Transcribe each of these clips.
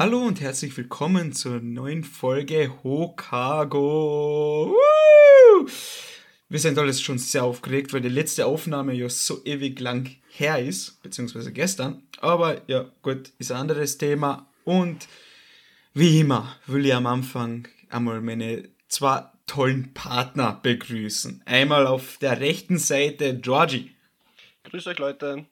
Hallo und herzlich willkommen zur neuen Folge Hokago. Wir sind alles schon sehr aufgeregt, weil die letzte Aufnahme ja so ewig lang her ist, beziehungsweise gestern. Aber ja, gut, ist ein anderes Thema. Und wie immer will ich am Anfang einmal meine zwei tollen Partner begrüßen. Einmal auf der rechten Seite Georgie. Grüß euch, Leute.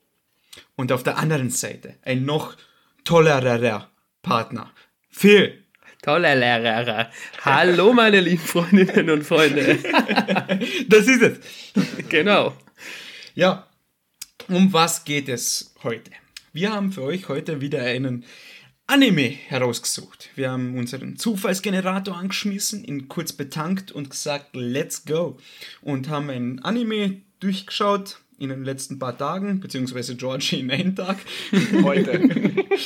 Und auf der anderen Seite ein noch tollerer Partner. Phil. Toller Lehrer. Hallo, meine lieben Freundinnen und Freunde. das ist es. Genau. Ja, um was geht es heute? Wir haben für euch heute wieder einen Anime herausgesucht. Wir haben unseren Zufallsgenerator angeschmissen, ihn kurz betankt und gesagt, let's go. Und haben ein Anime durchgeschaut in den letzten paar Tagen, beziehungsweise Georgie in einem Tag. Heute.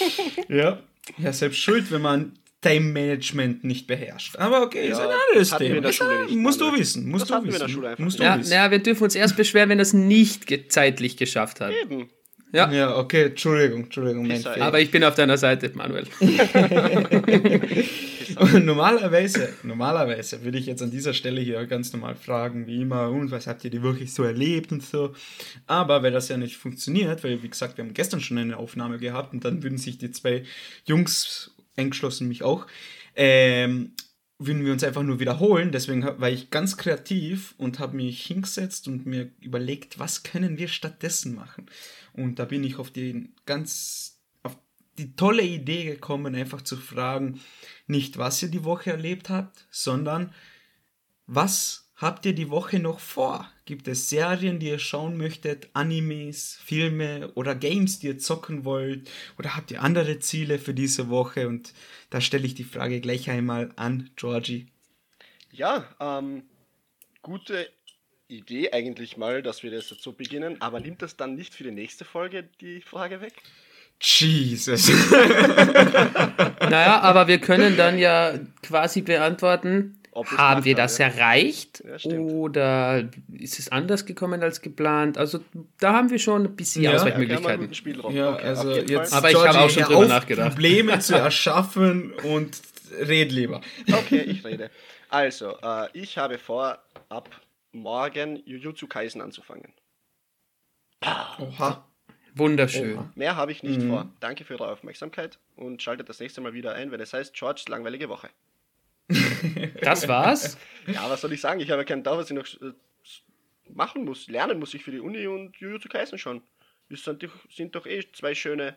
ja, ja, selbst schuld, wenn man Time Management nicht beherrscht. Aber okay, Ja, ist ein anderes Thema. musst du wissen. Musst Das du hatten wir in der wissen. Schule einfach musst du Ja, wissen. ja, wir dürfen uns erst beschweren, wenn das nicht ge- zeitlich geschafft hat. Eben. Ja, Ja, okay, Entschuldigung, Entschuldigung, mein Fehler. aber ich bin auf deiner Seite, Manuel. Normalerweise, normalerweise würde ich jetzt an dieser Stelle hier ganz normal fragen, wie immer, und was habt ihr die Woche so erlebt und so. Aber weil das ja nicht funktioniert, weil wie gesagt, wir haben gestern schon eine Aufnahme gehabt und dann würden sich die zwei Jungs, eingeschlossen mich auch, ähm, würden wir uns einfach nur wiederholen. Deswegen war ich ganz kreativ und habe mich hingesetzt und mir überlegt, was können wir stattdessen machen. Und da bin ich auf die ganz die tolle Idee gekommen, einfach zu fragen, nicht was ihr die Woche erlebt habt, sondern was habt ihr die Woche noch vor? Gibt es Serien, die ihr schauen möchtet, Animes, Filme oder Games, die ihr zocken wollt? Oder habt ihr andere Ziele für diese Woche? Und da stelle ich die Frage gleich einmal an Georgie. Ja, ähm, gute Idee eigentlich mal, dass wir das jetzt so beginnen, aber nimmt das dann nicht für die nächste Folge die Frage weg? Jesus. Naja, aber wir können dann ja quasi beantworten, haben wir das ja. erreicht Ja, oder ist es anders gekommen als geplant? Also da haben wir schon ein bisschen Ja, Ausweichmöglichkeiten. Ja, Okay, also jetzt. Aber ich habe auch schon drüber nachgedacht. Probleme zu erschaffen und red lieber. Okay, ich rede. Also, äh, ich habe vor, ab morgen Jujutsu Kaisen anzufangen. Oha. Wunderschön. Oha. Mehr habe ich nicht Mhm. vor. Danke für eure Aufmerksamkeit und schaltet das nächste Mal wieder ein, wenn es heißt Georges langweilige Woche. Das war's. Ja, was soll ich sagen? Ich habe keinen Dauer, was ich noch äh, machen muss. Lernen muss ich für die Uni und Jujutsu Kaisen schon. Das sind, doch- sind doch eh zwei schöne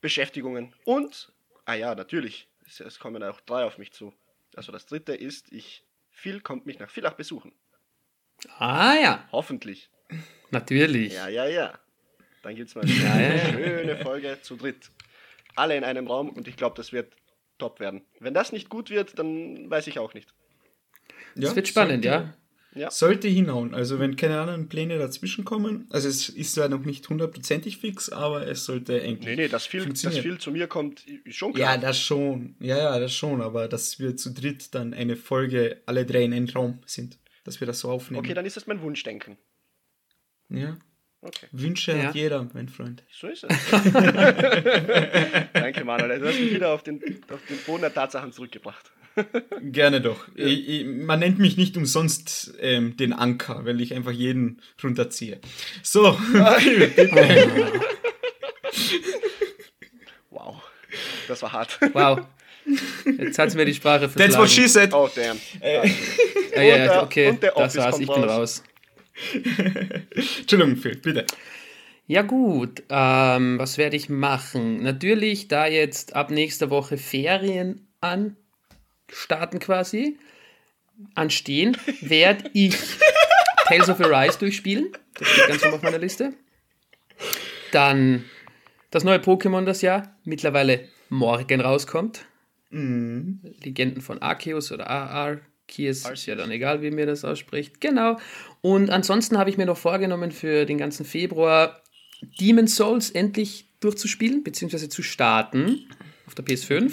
Beschäftigungen. Und, ah ja, natürlich, es, es kommen auch drei auf mich zu. Also das dritte ist, ich, Phil kommt mich nach Villach besuchen. Ah ja, Hoffentlich. Natürlich. Ja, ja, ja. Dann gibt es mal eine Ja, ja, ja. schöne Folge zu dritt. Alle in einem Raum und ich glaube, das wird top werden. Wenn das nicht gut wird, dann weiß ich auch nicht. Das wird spannend, ja. Ja. Sollte hinhauen. Also wenn keine anderen Pläne dazwischen kommen, also es ist zwar noch nicht hundertprozentig fix, aber es sollte eigentlich Nee, nee, dass viel, dass viel zu mir kommt, ist schon klar. Ja, das schon. Ja, ja, das schon. Aber dass wir zu dritt dann eine Folge alle drei in einem Raum sind. Dass wir das so aufnehmen. Okay, dann ist das mein Wunschdenken. Ja. Okay, Wünsche Ja. hat jeder, mein Freund. so ist es. Danke, Manuel. Du hast mich wieder auf den, auf den Boden der Tatsachen zurückgebracht. Gerne doch. Ich, ich, man nennt mich nicht umsonst ähm, den Anker, weil ich einfach jeden runterziehe. So, Wow, das war hart. Wow. Jetzt hat's mir die Sprache that's what she said. Oh, damn. Äh, Ah, ja, Und ja, der- okay, und der das war's, ich bin raus. Entschuldigung, Phil, bitte. Ja gut, ähm, was werde ich machen? Natürlich, da jetzt ab nächster Woche Ferien an starten quasi, anstehen, werde ich Tales of Arise durchspielen. Das steht ganz oben auf meiner Liste. Dann das neue Pokémon, das ja mittlerweile morgen rauskommt. Mhm. Legenden von Arceus oder Arceus, ist ja dann egal, wie mir das ausspricht. Genau. Und ansonsten habe ich mir noch vorgenommen für den ganzen Februar Demon's Souls endlich durchzuspielen, beziehungsweise zu starten auf der PS5.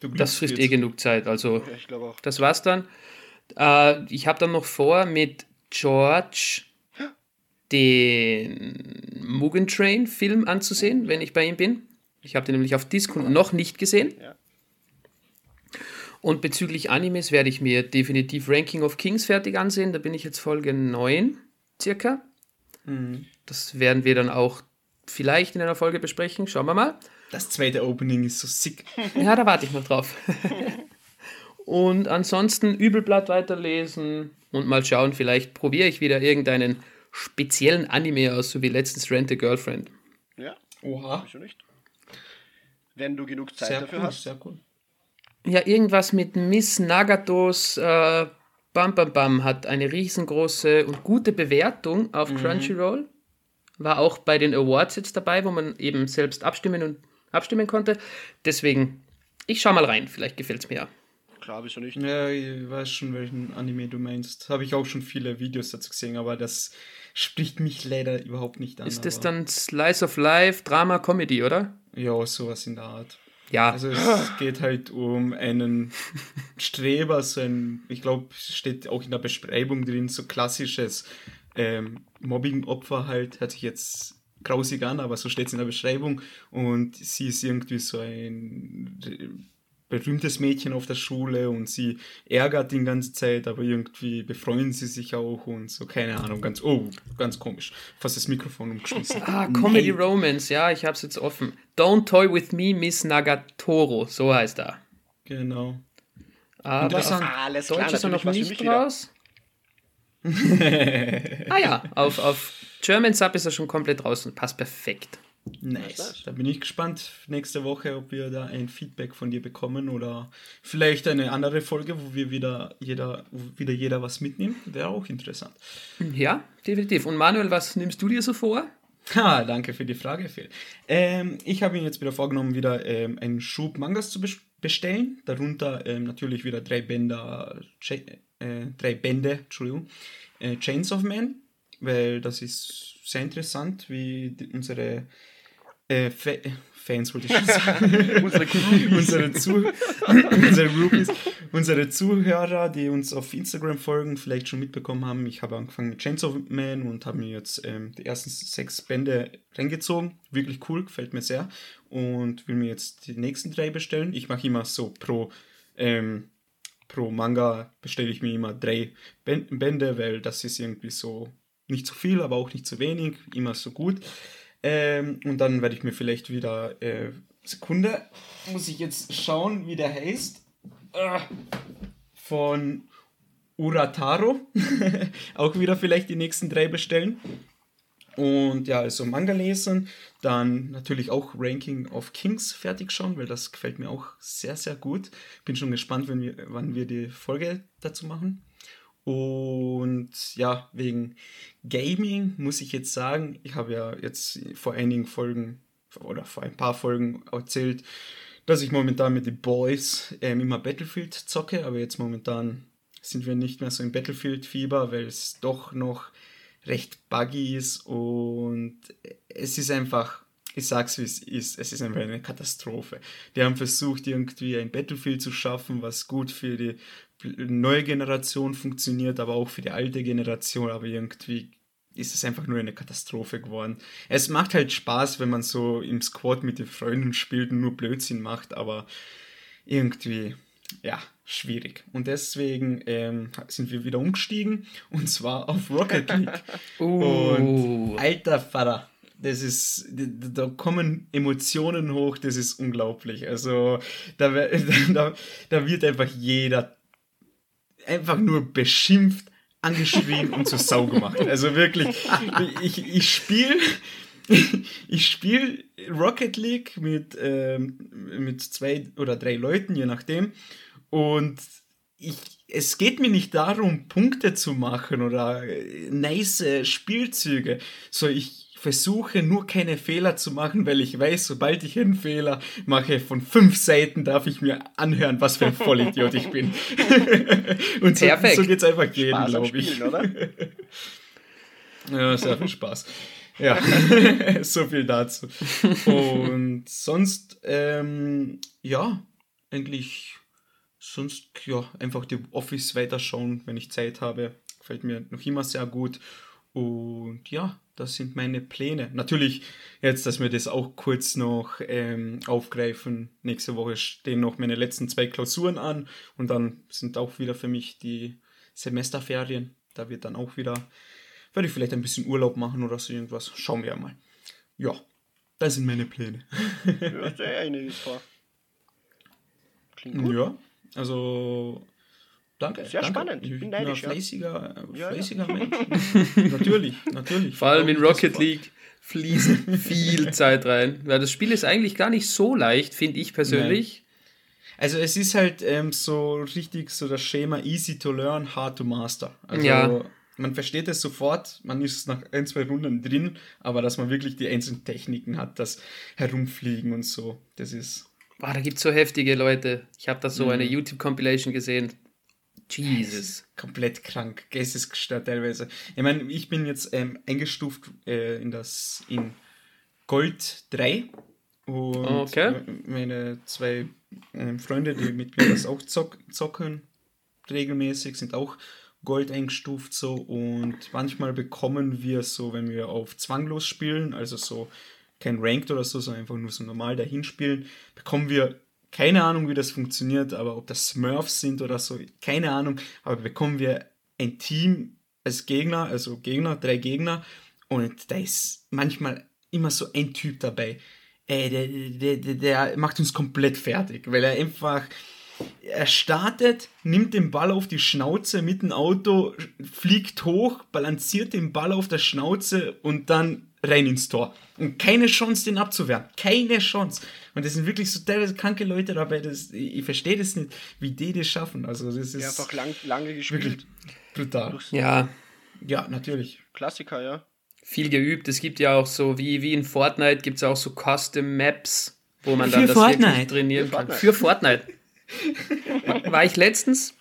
Du Das frisst eh genug Zeit, also Ja, ich glaube auch. das war's dann. Äh, ich habe dann noch vor, mit George den Mugen Train Film anzusehen, wenn ich bei ihm bin. Ich habe den nämlich auf Disc noch nicht gesehen. Ja. Und bezüglich Animes werde ich mir definitiv Ranking of Kings fertig ansehen. Da bin ich jetzt Folge 9 circa. Mhm. Das werden wir dann auch vielleicht in einer Folge besprechen. Schauen wir mal. Das zweite Opening ist so sick. Ja, da warte ich noch drauf. und ansonsten Übelblatt weiterlesen und mal schauen, vielleicht probiere ich wieder irgendeinen speziellen Anime aus, so wie letztens Rent a Girlfriend. Ja, Oha. wieso nicht? Wenn du genug Zeit Sehr dafür cool, hast. sehr cool. Ja, irgendwas mit Miss Nagatos äh, Bam Bam Bam hat eine riesengroße und gute Bewertung auf Crunchyroll. War auch bei den Awards jetzt dabei, wo man eben selbst abstimmen und abstimmen konnte. Deswegen, ich schau mal rein, vielleicht gefällt es mir ja. Klar, wieso nicht? Ja, ich weiß schon, welchen Anime du meinst. Habe ich auch schon viele Videos dazu gesehen, aber das spricht mich leider überhaupt nicht an. Ist das aber- dann Slice of Life, Drama, Comedy, oder? Ja, sowas in der Art. Ja, Also es geht halt um einen Streber, so ein, ich glaube, steht auch in der Beschreibung drin, so klassisches ähm, Mobbing-Opfer halt, hört sich jetzt grausig an, aber so steht es in der Beschreibung. Und sie ist irgendwie so ein berühmtes Mädchen auf der Schule und sie ärgert ihn die ganze Zeit, aber irgendwie befreuen sie sich auch und so, keine Ahnung, ganz, oh, ganz komisch. Fast das Mikrofon umgeschmissen. Ah, Comedy Nein. Romance, ja, ich hab's jetzt offen. Don't Toy With Me, Miss Nagatoro, so heißt er. Genau. Aber auf Alles klar, Deutsch ist er noch nicht raus. ah ja, auf, auf German Sub ist er schon komplett draußen. Passt perfekt. Nice. Da bin ich gespannt nächste Woche, ob wir da ein Feedback von dir bekommen oder vielleicht eine andere Folge, wo wir wieder jeder, wieder jeder was mitnimmt. Wäre auch interessant. Ja, definitiv. Und Manuel, was nimmst du dir so vor? Ha, danke für die Frage, Phil. Ähm, ich habe mir jetzt wieder vorgenommen, wieder ähm, einen Schub Mangas zu bes- bestellen. Darunter ähm, natürlich wieder drei Bänder, äh, drei Bände, Entschuldigung, äh, Chains of Man, weil das ist sehr interessant, wie die, unsere äh, Fa Fans, wollte ich schon sagen. Unsere unsere, Zu unsere, unsere Zuhörer, die uns auf Instagram folgen, vielleicht schon mitbekommen haben. Ich habe angefangen mit Chainsaw Man und habe mir jetzt ähm, die ersten sechs Bände reingezogen. Wirklich cool, gefällt mir sehr. Und will mir jetzt die nächsten drei bestellen. Ich mache immer so pro, ähm, pro Manga bestelle ich mir immer drei Bän- Bände, weil das ist irgendwie so nicht zu viel, aber auch nicht zu wenig, immer so gut. Ähm, und dann werde ich mir vielleicht wieder. Äh, Sekunde, muss ich jetzt schauen, wie der heißt. Ah, von Urataro. auch wieder vielleicht die nächsten drei bestellen. Und ja, also Manga lesen, dann natürlich auch Ranking of Kings fertig schauen, weil das gefällt mir auch sehr, sehr gut. Bin schon gespannt, wenn wir, wann wir die Folge dazu machen. Und ja, wegen Gaming muss ich jetzt sagen, ich habe ja jetzt vor einigen Folgen oder vor ein paar Folgen erzählt, dass ich momentan mit den Boys ähm, immer Battlefield zocke, aber jetzt momentan sind wir nicht mehr so im Battlefield-Fieber, weil es doch noch recht buggy ist und es ist einfach, ich sag's wie es ist, es ist einfach eine Katastrophe. Die haben versucht, irgendwie ein Battlefield zu schaffen, was gut für die neue Generation funktioniert, aber auch für die alte Generation, aber irgendwie ist es einfach nur eine Katastrophe geworden. Es macht halt Spaß, wenn man so im Squad mit den Freunden spielt und nur Blödsinn macht, aber irgendwie, ja, schwierig. Und deswegen ähm, sind wir wieder umgestiegen und zwar auf Rocket League. Uh. Und alter Vater, das ist, da kommen Emotionen hoch, das ist unglaublich. Also da, da, da wird einfach jeder einfach nur beschimpft, angeschrien und zur Sau gemacht. Also wirklich, ich, ich spiele ich spiele Rocket League mit, ähm, mit zwei oder drei Leuten, je nachdem. Und ich, es geht mir nicht darum, Punkte zu machen oder nice Spielzüge. So, ich versuche nur keine Fehler zu machen, weil ich weiß, sobald ich einen Fehler mache, von fünf Seiten darf ich mir anhören, was für ein Vollidiot ich bin. Und so, Perfekt. so geht es einfach jedem, glaube ich. Spielen, oder? Ja, sehr viel Spaß. Ja, so viel dazu. Und sonst, ähm, ja, eigentlich sonst, ja, einfach die Office weiterschauen, wenn ich Zeit habe. Gefällt mir noch immer sehr gut. Und ja, das sind meine Pläne. Natürlich, jetzt, dass wir das auch kurz noch ähm, aufgreifen. Nächste Woche stehen noch meine letzten zwei Klausuren an und dann sind auch wieder für mich die Semesterferien. Da wird dann auch wieder, werde ich vielleicht ein bisschen Urlaub machen oder so irgendwas. Schauen wir mal. Ja, das sind meine Pläne. Ja, einiges vor. Klingt gut. Ja, also danke. Sehr danke. spannend. Ich Bin neidisch, ein ja. fleißiger, Ja, ja. fleißiger Mensch. natürlich, natürlich. Vor allem in Rocket League fließt viel Zeit rein. Weil das Spiel ist eigentlich gar nicht so leicht, finde ich persönlich. Also es ist halt ähm, so richtig so das Schema easy to learn, hard to master. Also Ja. man versteht es sofort, man ist nach ein, zwei Runden drin, aber dass man wirklich die einzelnen Techniken hat, das Herumfliegen und so, das ist Boah, da gibt es so heftige Leute. Ich habe da so Mhm. eine YouTube-Compilation gesehen. Jesus. komplett krank, geistesgestört teilweise. Ich meine, ich bin jetzt ähm, eingestuft äh, in das in Gold 3 und Okay. meine zwei ähm, Freunde, die mit mir das auch zock, zocken regelmäßig, sind auch Gold eingestuft so und manchmal bekommen wir so, wenn wir auf zwanglos spielen, also so kein Ranked oder so, sondern einfach nur so normal dahin spielen, bekommen wir keine Ahnung, wie das funktioniert, aber ob das Smurfs sind oder so, keine Ahnung, aber bekommen wir ein Team als Gegner, also Gegner, drei Gegner. Und da ist manchmal immer so ein Typ dabei, ey, der, der, der, der macht uns komplett fertig, weil er einfach, er startet, nimmt den Ball auf die Schnauze mit dem Auto, fliegt hoch, balanciert den Ball auf der Schnauze und dann rein ins Tor. Und keine Chance, den abzuwehren. Keine Chance. Und das sind wirklich so teilweise kranke Leute dabei. Das, ich, ich verstehe das nicht, wie die das schaffen. Also das ist Ja, einfach lang, lange gespielt. brutal. Ja, Ja, natürlich. Klassiker, ja. viel geübt. Es gibt ja auch so, wie, wie in Fortnite gibt es auch so Custom Maps, wo man dann Für das Fortnite. wirklich trainieren Für kann. Fortnite. Für Fortnite. War ich letztens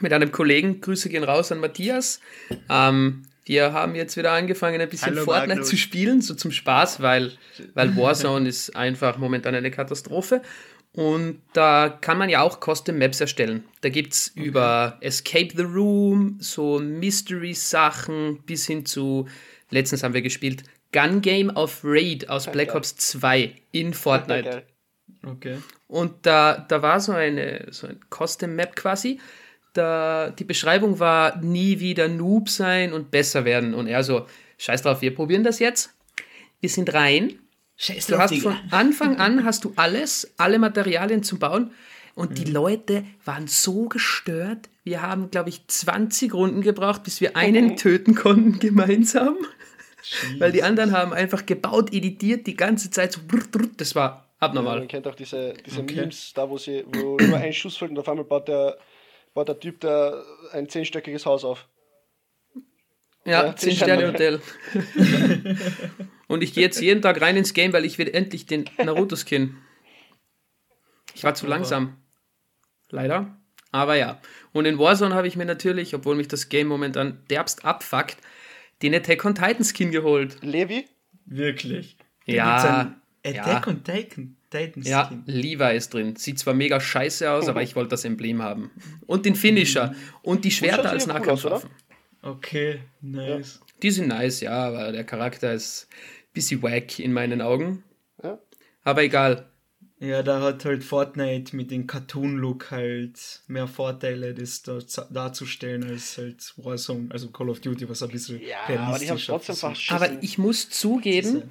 mit einem Kollegen, Grüße gehen raus an Matthias. Ähm, wir haben jetzt wieder angefangen, ein bisschen Hallo, Fortnite Magnus. zu spielen, so zum Spaß, weil, weil Warzone ist einfach momentan eine Katastrophe. Und da kann man ja auch Custom Maps erstellen. Da gibt es über Escape the Room, so Mystery-Sachen bis hin zu, letztens haben wir gespielt, Gun Game of Raid aus Black. Ops 2 in Fortnite. Okay. Und da, da war so eine, so ein Custom Map quasi. Da, die Beschreibung war nie wieder Noob sein und besser werden. Und er so, scheiß drauf, wir probieren das jetzt. Wir sind rein. Scheiß Du hast von Anfang an hast du alles, alle Materialien zum Bauen. Und die Leute waren so gestört. Wir haben, glaube ich, 20 Runden gebraucht, bis wir einen töten konnten gemeinsam. Weil die anderen haben einfach gebaut, editiert, die ganze Zeit so. brr, brr. Das war Ja, abnormal. man kennt auch diese, diese Okay. Memes, da wo sie, wo nur ein Schuss fällt und auf einmal baut der, baut der Typ da ein zehnstöckiges Haus auf. Ja, Ja, 10 das Sterne Hotel. Und ich gehe jetzt jeden Tag rein ins Game, weil ich will endlich den Naruto-Skin. Ich war zu langsam. Leider. Aber ja. Und in Warzone habe ich mir natürlich, obwohl mich das Game momentan derbst abfuckt, den Attack on Titan Skin geholt. Levi? Wirklich. Ja, Attack ja. on Titan, Titan Ja, Skin. Levi ist drin. Sieht zwar mega scheiße aus, aber ich wollte das Emblem haben. Und den Finisher. Und die Schwerter als sehr cool Nahkampfwaffen. Okay, nice. Die sind nice, ja, aber der Charakter ist ein bisschen wack in meinen Augen. Ja. Aber egal. Ja, da hat halt Fortnite mit dem Cartoon-Look halt mehr Vorteile, das da, darzustellen als halt Warzone, also Call of Duty, was ein bisschen Ja, aber die haben es realistischer trotzdem versucht. verschissen. Aber ich muss zugeben,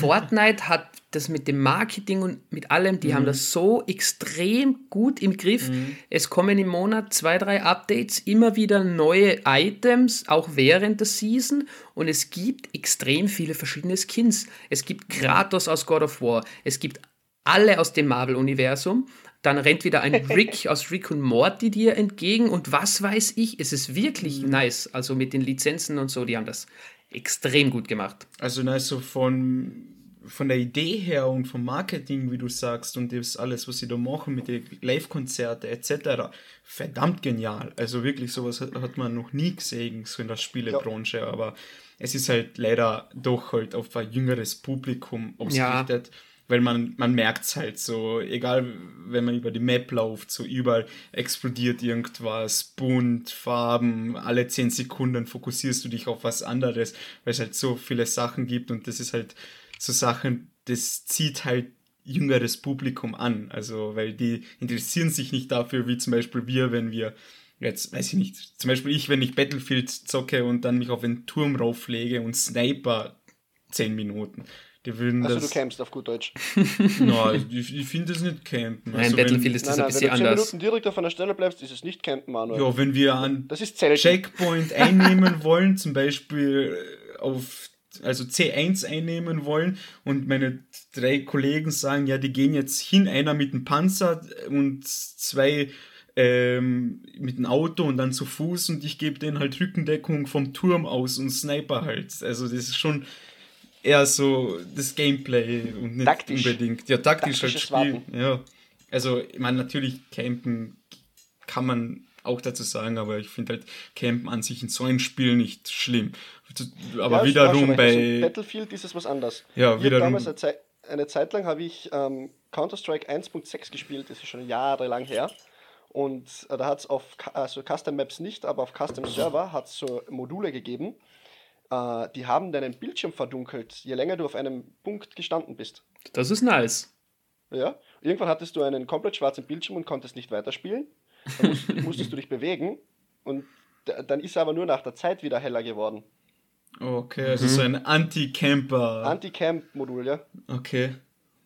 Fortnite hat das mit dem Marketing und mit allem, die haben das so extrem gut im Griff. Es kommen im Monat zwei, drei Updates, immer wieder neue Items, auch während der Season. Und es gibt extrem viele verschiedene Skins. Es gibt Kratos aus God of War. Es gibt alle aus dem Marvel-Universum. Dann rennt wieder ein Rick aus Rick und Morty dir entgegen und was weiß ich. Es ist wirklich nice. Also mit den Lizenzen und so, die haben das extrem gut gemacht. Also nice so von, von der Idee her und vom Marketing, wie du sagst, und das alles, was sie da machen mit den Live-Konzerte etc., verdammt genial. Also wirklich, sowas hat, hat man noch nie gesehen, so in der Spielebranche, aber es ist halt leider doch halt auf ein jüngeres Publikum ausgerichtet. weil man, man merkt es halt so, egal wenn man über die Map läuft, so überall explodiert irgendwas, bunt, Farben, alle 10 Sekunden fokussierst du dich auf was anderes, weil es halt so viele Sachen gibt und das ist halt so Sachen, das zieht halt jüngeres Publikum an, also weil die interessieren sich nicht dafür, wie zum Beispiel wir, wenn wir jetzt weiß ich nicht, zum Beispiel ich, wenn ich Battlefield zocke und dann mich auf einen Turm rauflege und Sniper 10 Minuten. Die würden Also das. du campst auf gut Deutsch. Nein, ich, ich finde das nicht campen. Nein, Also Battlefield wenn, ist das Nein, ein nein, wenn bisschen du 10 anders. Minuten direkt auf einer Stelle bleibst, ist es nicht campen, Manuel. Ja, wenn wir an Das ist Zelten. Checkpoint einnehmen wollen, zum Beispiel auf also C1 einnehmen wollen und meine drei Kollegen sagen, ja, die gehen jetzt hin, einer mit dem Panzer und zwei ähm, mit dem Auto und dann zu Fuß und ich gebe denen halt Rückendeckung vom Turm aus und Sniper halt. Also das ist schon eher so das Gameplay und nicht Taktisch. unbedingt. Ja, taktisch halt spielen. Ja. Also, ich meine, natürlich campen kann man auch dazu sagen, aber ich finde halt Campen an sich in so einem Spiel nicht schlimm. Aber Ja, wiederum bei. Also Battlefield ist es was anderes. Ja, Ich wiederum- damals eine Zeit, eine Zeit lang habe ich ähm, Counter-Strike 1.6 gespielt, das ist schon jahrelang her. Und äh, da hat es auf also Custom Maps nicht, aber auf Custom Server hat es so Module gegeben, äh, die haben deinen Bildschirm verdunkelt, je länger du auf einem Punkt gestanden bist. Das ist nice. Ja? Irgendwann hattest du einen komplett schwarzen Bildschirm und konntest nicht weiterspielen. Dann musst, musstest du dich bewegen und dann ist er aber nur nach der Zeit wieder heller geworden. Okay, also Mhm. so ein Anti-Camper. Anti-Camp-Modul, ja. okay.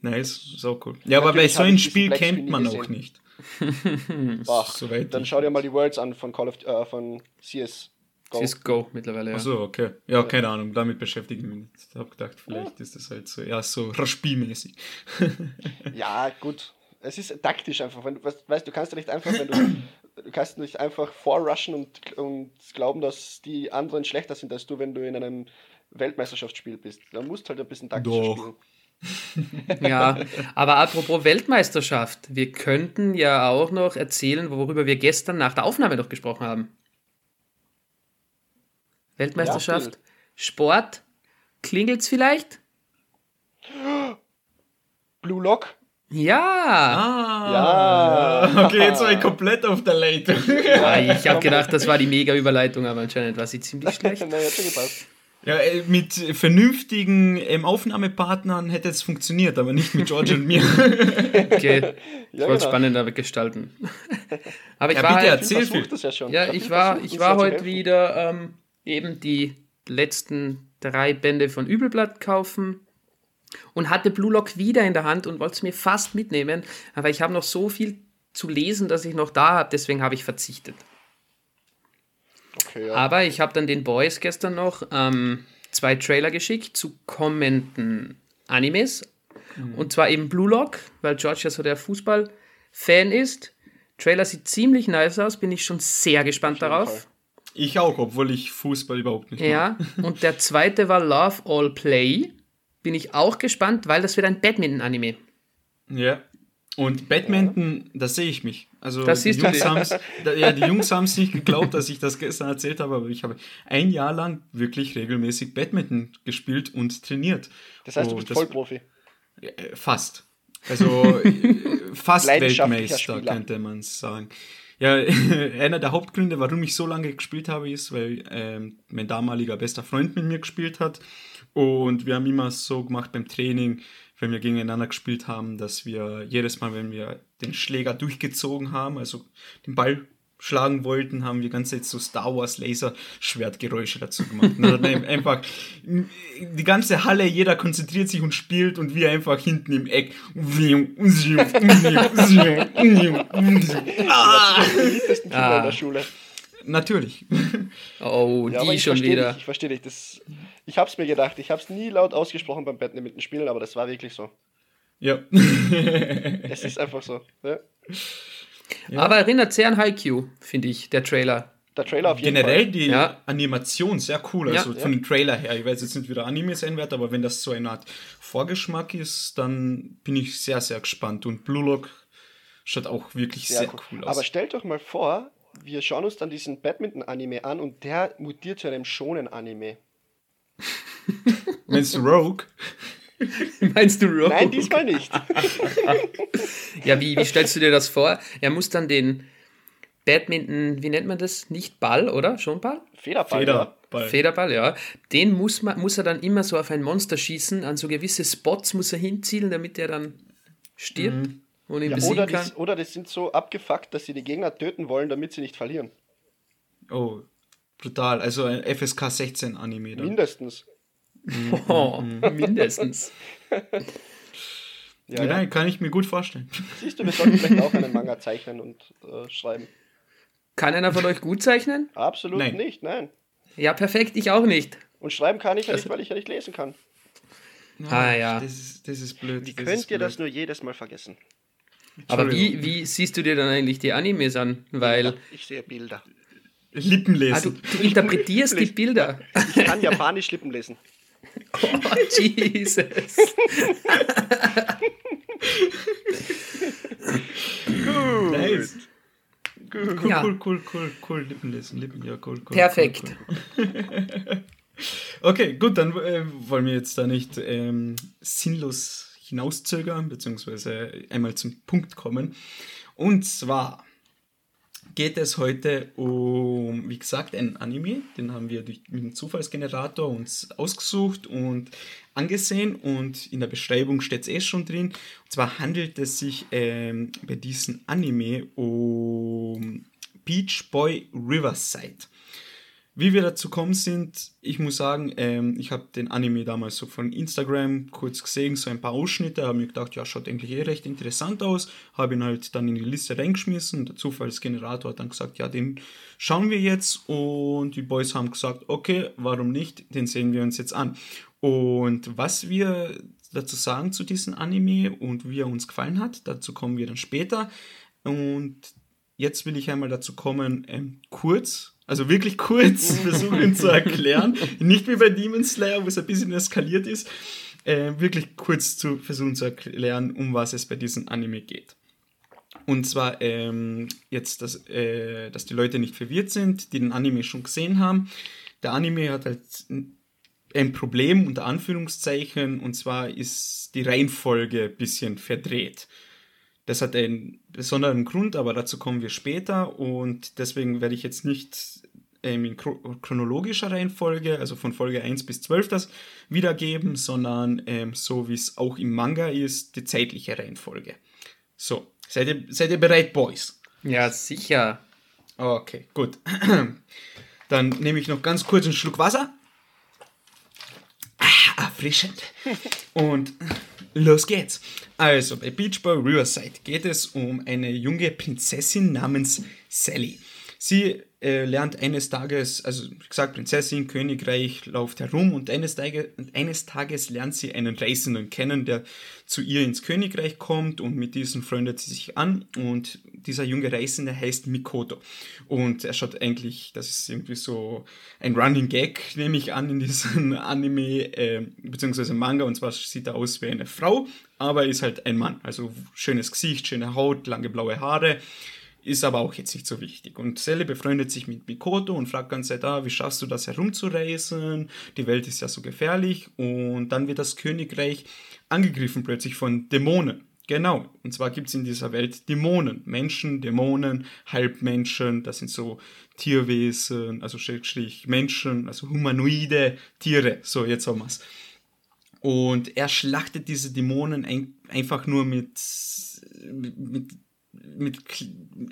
Nice, so cool. Ja, aber bei Natürlich so einem Spiel campt man gesehen. auch nicht. Ach, Soweit dann schau dir mal die Worlds an von Call of äh, von CS. Go. Cisco mittlerweile, ja. Achso, okay. Ja, keine Ahnung, damit beschäftige ich mich nicht. Ich habe gedacht, vielleicht ist das halt so, ja, so Raspie-mäßig. Ja, gut. Es ist taktisch einfach. Wenn du weißt, du kannst ja nicht einfach, wenn du kannst nicht einfach vorrushen und, und glauben, dass die anderen schlechter sind als du, wenn du in einem Weltmeisterschaftsspiel bist. Da musst halt ein bisschen taktisch Doch. spielen. Ja, aber apropos Weltmeisterschaft, wir könnten ja auch noch erzählen, worüber wir gestern nach der Aufnahme noch gesprochen haben. Weltmeisterschaft, Ja, Sport, klingelt's vielleicht? Blue Lock? Ja, Ah, Ja. okay, jetzt war ich komplett auf der Leitung. Ah, ich habe gedacht, das war die mega Überleitung, aber anscheinend war sie ziemlich schlecht. Nein, hat schon gepasst. Ja, äh, mit vernünftigen ähm, Aufnahmepartnern hätte es funktioniert, aber nicht mit George und mir. Okay, ich Ja, wollte es genau. spannender gestalten. Aber ich Ja, war bitte halt, erzähl. Versucht das ja schon. Ja, ich viel war, ich war heute helfen. wieder ähm, eben die letzten drei Bände von Übelblatt kaufen und hatte Blue Lock wieder in der Hand und wollte es mir fast mitnehmen, aber ich habe noch so viel zu lesen, dass ich noch da habe, deswegen habe ich verzichtet. Okay, ja. Aber ich habe dann den Boys gestern noch ähm, zwei Trailer geschickt zu kommenden Animes. Und zwar eben Blue Lock, weil George ja so der Fußball-Fan ist. Trailer sieht ziemlich nice aus, bin ich schon sehr gespannt darauf. Fall. Ich auch, obwohl ich Fußball überhaupt nicht mag. Ja, und der zweite war Love All Play. Bin ich auch gespannt, weil das wird ein Badminton-Anime. Ja. Und Badminton, da sehe ich mich. Also Das die Jungs haben's, da, ja, die Jungs haben es nicht geglaubt, dass ich das gestern erzählt habe, aber ich habe ein Jahr lang wirklich regelmäßig Badminton gespielt und trainiert. Das heißt, du Und bist das- Vollprofi. Äh, Fast. Also äh, fast Weltmeister, könnte man sagen. Ja, einer der Hauptgründe, warum ich so lange gespielt habe, ist, weil ähm, mein damaliger bester Freund mit mir gespielt hat. Und wir haben immer so gemacht beim Training, wenn wir gegeneinander gespielt haben, dass wir jedes Mal, wenn wir den Schläger durchgezogen haben, also den Ball schlagen wollten, haben wir ganz jetzt so Star Wars Laser Schwertgeräusche dazu gemacht. Und einfach die ganze Halle, jeder konzentriert sich und spielt und wir einfach hinten im Eck. Ah! In der Schule. Natürlich. Oh, Ja, die ich schon verstehe wieder. Dich, ich verstehe dich. Das, ich habe es mir gedacht. Ich habe es nie laut ausgesprochen beim Badminton spielen, aber das war wirklich so. Ja. Es ist einfach so. Ja. Aber erinnert sehr an Haikyuu, finde ich, der Trailer. Der Trailer auf jeden Generell Fall. die Ja. Animation sehr cool, also Ja. von dem Trailer her. Ich weiß jetzt nicht, wie der Anime sein wird, aber wenn das so eine Art Vorgeschmack ist, dann bin ich sehr, sehr gespannt. Und Blue Lock schaut auch wirklich sehr, Sehr, cool. cool. aus. Aber stellt euch mal vor, wir schauen uns dann diesen Badminton-Anime an und der mutiert zu einem Shonen-Anime. Meinst du Rogue? Meinst du Rogue? Nein, diesmal nicht. ja, wie, wie stellst du dir das vor? Er muss dann den Badminton, wie nennt man das? Nicht Ball, oder? Schon Ball? Federball. Federball. Federball, ja. Den muss, man, muss er dann immer so auf ein Monster schießen, an so gewisse Spots muss er hinzielen, damit er dann stirbt und ihn Ja, besiegen oder, kann. das, oder das sind so abgefuckt, dass sie die Gegner töten wollen, damit sie nicht verlieren. Oh, brutal. Also ein FSK 16 Anime dann. Mindestens. Oh, mindestens. Ja, Ja, ja. Nein, kann ich mir gut vorstellen. Siehst du, wir sollten vielleicht auch einen Manga zeichnen und äh, schreiben. Kann einer von euch gut zeichnen? Absolut Nein. nicht, nein. Ja, perfekt, ich auch nicht. Und schreiben kann ich ja nicht, weil ich ja nicht lesen kann. Ah, ja. Das ist, das ist blöd. Wie das könnt ist ihr blöd. das nur jedes Mal vergessen? Aber wie, wie siehst du dir dann eigentlich die Animes an? Weil Ich sehe Bilder. Lippen ah, du, lesen. du interpretierst die Bilder. Ich kann Japanisch Lippen lesen. Oh, Jesus. nice. Cool, Ja. cool, cool, cool, cool. Lippen lesen, Lippen, ja, cool, cool. Perfekt. Cool, cool. okay, gut, dann äh, wollen wir jetzt da nicht ähm, sinnlos hinauszögern, beziehungsweise einmal zum Punkt kommen. Und zwar geht es heute um, wie gesagt, einen Anime. Den haben wir durch, mit dem Zufallsgenerator uns ausgesucht und angesehen. Und in der Beschreibung steht es eh schon drin. Und zwar handelt es sich ähm, bei diesem Anime um Beach Boy Riverside. Wie wir dazu kommen sind, ich muss sagen, ähm, ich habe den Anime damals so von Instagram kurz gesehen, so ein paar Ausschnitte, habe mir gedacht, ja, schaut eigentlich eh recht interessant aus, habe ihn halt dann in die Liste reingeschmissen, der Zufallsgenerator hat dann gesagt, ja, den schauen wir jetzt. Und die Boys haben gesagt, okay, warum nicht, den sehen wir uns jetzt an. Und was wir dazu sagen zu diesem Anime und wie er uns gefallen hat, dazu kommen wir dann später. Und jetzt will ich einmal dazu kommen, ähm, kurz, also wirklich kurz versuchen zu erklären. Nicht wie bei Demon Slayer, wo es ein bisschen eskaliert ist. Äh, wirklich kurz zu versuchen zu erklären, um was es bei diesem Anime geht. Und zwar ähm, jetzt, dass, äh, dass die Leute nicht verwirrt sind, die den Anime schon gesehen haben. Der Anime hat halt ein Problem unter Anführungszeichen und zwar ist die Reihenfolge ein bisschen verdreht. Das hat einen besonderen Grund, aber dazu kommen wir später und deswegen werde ich jetzt nicht ähm, in chro- chronologischer Reihenfolge, also von Folge 1 bis 12 das wiedergeben, sondern ähm, so wie es auch im Manga ist, die zeitliche Reihenfolge. So, seid ihr, seid ihr bereit, Boys? Ja, sicher. Okay, gut. Dann nehme ich noch ganz kurz einen Schluck Wasser. Ah, erfrischend. Und los geht's. Also, bei Beach Boy Riverside geht es um eine junge Prinzessin namens Sally. Sie äh, lernt eines Tages, also wie gesagt, Prinzessin, Königreich, läuft herum und eines, Tage, eines Tages lernt sie einen Reisenden kennen, der zu ihr ins Königreich kommt und mit diesem freundet sie sich an und dieser junge Reisende heißt Mikoto. Und er schaut eigentlich, das ist irgendwie so ein Running Gag, nehme ich an, in diesem Anime, äh, beziehungsweise Manga, und zwar sieht er aus wie eine Frau, aber ist halt ein Mann. Also schönes Gesicht, schöne Haut, lange blaue Haare. Ist aber auch jetzt nicht so wichtig. Und Sally befreundet sich mit Mikoto und fragt ganz Zeit, wie schaffst du das herumzureisen? Die Welt ist ja so gefährlich. Und dann wird das Königreich angegriffen plötzlich von Dämonen. Genau. Und zwar gibt es in dieser Welt Dämonen. Menschen, Dämonen, Halbmenschen, das sind so Tierwesen, also Schrägstrich Menschen, also humanoide Tiere. So, jetzt haben wir's. Und er schlachtet diese Dämonen ein, einfach nur mit, mit, mit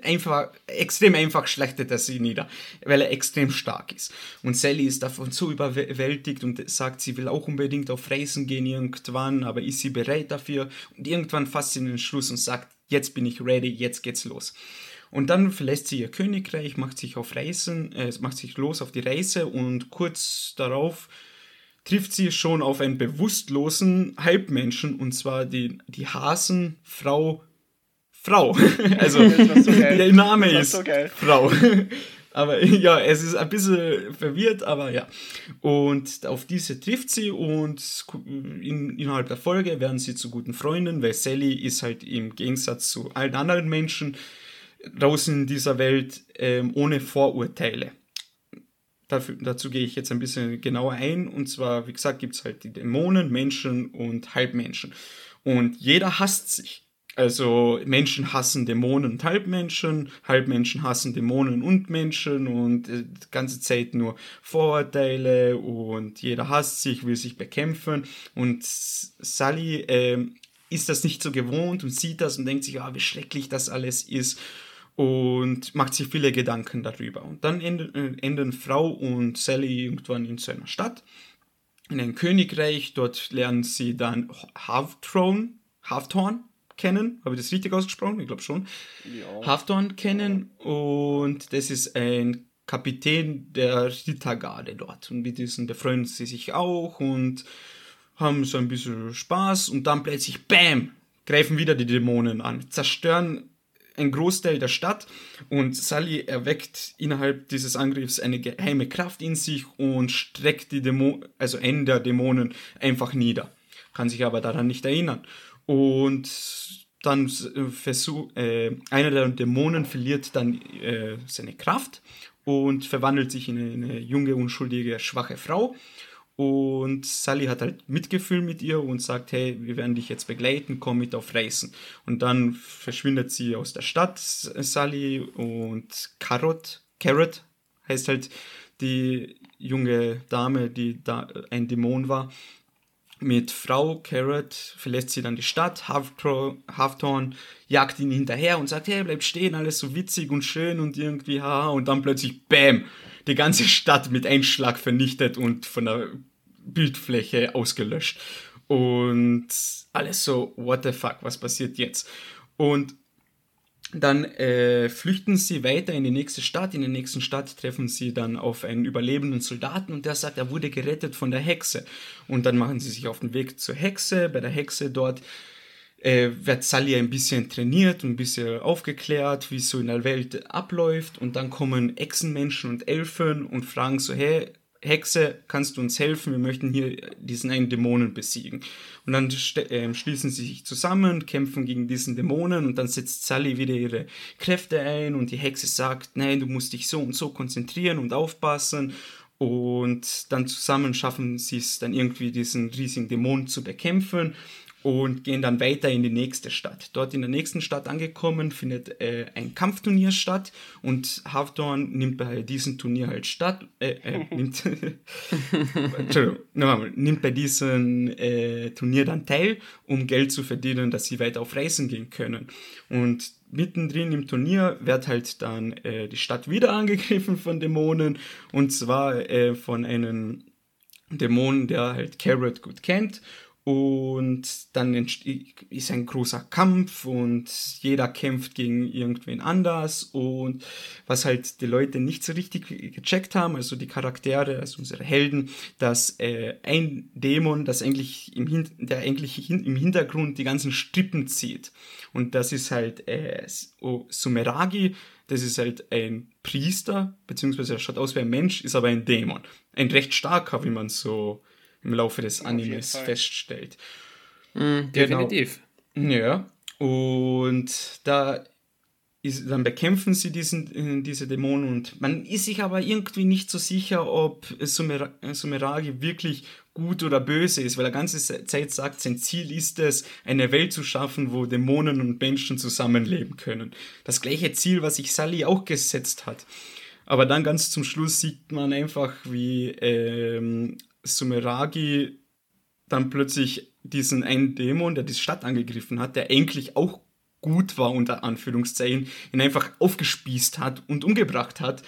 einfach, extrem einfach schlachtet er sie nieder, weil er extrem stark ist. Und Sally ist davon so überwältigt und sagt, sie will auch unbedingt auf Reisen gehen irgendwann, aber ist sie bereit dafür? Und irgendwann fasst sie den Schluss und sagt, jetzt bin ich ready, jetzt geht's los. Und dann verlässt sie ihr Königreich, macht sich auf Reisen, äh, macht sich los auf die Reise und kurz darauf trifft sie schon auf einen bewusstlosen Halbmenschen und zwar die, die Hasenfrau Frau. Also so der Name ist so. Frau. Aber ja, es ist ein bisschen verwirrt, aber ja. Und auf diese trifft sie und in, innerhalb der Folge werden sie zu guten Freunden, weil Sally ist halt im Gegensatz zu allen anderen Menschen draußen in dieser Welt ähm, ohne Vorurteile. dafür, dazu gehe ich jetzt ein bisschen genauer ein. Und zwar, wie gesagt, gibt es halt die Dämonen, Menschen und Halbmenschen. Und jeder hasst sich. Also Menschen hassen Dämonen und Halbmenschen, Halbmenschen hassen Dämonen und Menschen und äh, die ganze Zeit nur Vorurteile und jeder hasst sich, will sich bekämpfen. Und Sally äh, ist das nicht so gewohnt und sieht das und denkt sich, ah, wie schrecklich das alles ist und macht sich viele Gedanken darüber. Und dann enden, äh, enden Frau und Sally irgendwann in so einer Stadt, in einem Königreich. Dort lernen sie dann Halfthorn, Halfthorn kennen. Habe ich das richtig ausgesprochen? Ich glaube schon. Ja. Halfthorn kennen und das ist ein Kapitän der Rittergarde dort. Und mit diesen befreunden sie sich auch und haben so ein bisschen Spaß und dann plötzlich, BAM, greifen wieder die Dämonen an, zerstören ein Großteil der Stadt und Sully erweckt innerhalb dieses Angriffs eine geheime Kraft in sich und streckt die Dämonen, also einen der Dämonen einfach nieder. Kann sich aber daran nicht erinnern. Und dann versucht, äh, einer der Dämonen verliert dann äh, seine Kraft und verwandelt sich in eine junge, unschuldige, schwache Frau und Sally hat halt Mitgefühl mit ihr und sagt, hey, wir werden dich jetzt begleiten, komm mit auf Reisen. Und dann verschwindet sie aus der Stadt, Sally, und Carrot, Carrot heißt halt die junge Dame, die da ein Dämon war. Mit Frau Carrot verlässt sie dann die Stadt, Halfthorn jagt ihn hinterher und sagt, hey, bleib stehen, alles so witzig und schön und irgendwie, haha, und dann plötzlich, bam, die ganze Stadt mit Einschlag vernichtet und von der Bildfläche ausgelöscht. Und alles so, what the fuck, was passiert jetzt? Und dann äh, flüchten sie weiter in die nächste Stadt. In der nächsten Stadt treffen sie dann auf einen überlebenden Soldaten und der sagt, er wurde gerettet von der Hexe. Und dann machen sie sich auf den Weg zur Hexe. Bei der Hexe dort äh, wird Sally ein bisschen trainiert und ein bisschen aufgeklärt, wie es so in der Welt abläuft. Und dann kommen Echsenmenschen und Elfen und fragen so, hey, Hexe, kannst du uns helfen? Wir möchten hier diesen einen Dämonen besiegen. Und dann äh, schließen sie sich zusammen, kämpfen gegen diesen Dämonen und dann setzt Sally wieder ihre Kräfte ein und die Hexe sagt, nein, du musst dich so und so konzentrieren und aufpassen. Und dann zusammen schaffen sie es dann irgendwie, diesen riesigen Dämon zu bekämpfen und gehen dann weiter in die nächste Stadt. Dort in der nächsten Stadt angekommen findet äh, ein Kampfturnier statt und Haftorn nimmt bei diesem Turnier halt statt, äh, äh, nimmt, Entschuldigung, nochmal, nimmt bei diesem äh, Turnier dann teil, um Geld zu verdienen, dass sie weiter auf Reisen gehen können. Und mittendrin im Turnier wird halt dann äh, die Stadt wieder angegriffen von Dämonen und zwar äh, von einem Dämon, der halt Carrot gut kennt und dann ist ein großer Kampf und jeder kämpft gegen irgendwen anders. Und was halt die Leute nicht so richtig gecheckt haben, also die Charaktere, also unsere Helden, dass äh, ein Dämon, das eigentlich im, Hin der eigentlich im Hintergrund die ganzen Strippen zieht. Und das ist halt äh, Sumeragi, das ist halt ein Priester, beziehungsweise er schaut aus wie ein Mensch, ist aber ein Dämon. Ein recht starker, wie man so im Laufe des Animes feststellt. Mhm, definitiv. Genau. Ja. Und da ist, dann bekämpfen sie diesen, äh, diese Dämonen und man ist sich aber irgendwie nicht so sicher, ob Sumer Sumeragi wirklich gut oder böse ist, weil er ganze Zeit sagt, sein Ziel ist es, eine Welt zu schaffen, wo Dämonen und Menschen zusammenleben können. Das gleiche Ziel, was sich Sally auch gesetzt hat. Aber dann ganz zum Schluss sieht man einfach, wie ähm, Sumeragi dann plötzlich diesen einen Dämon, der die Stadt angegriffen hat, der eigentlich auch gut war, unter Anführungszeichen, ihn einfach aufgespießt hat und umgebracht hat,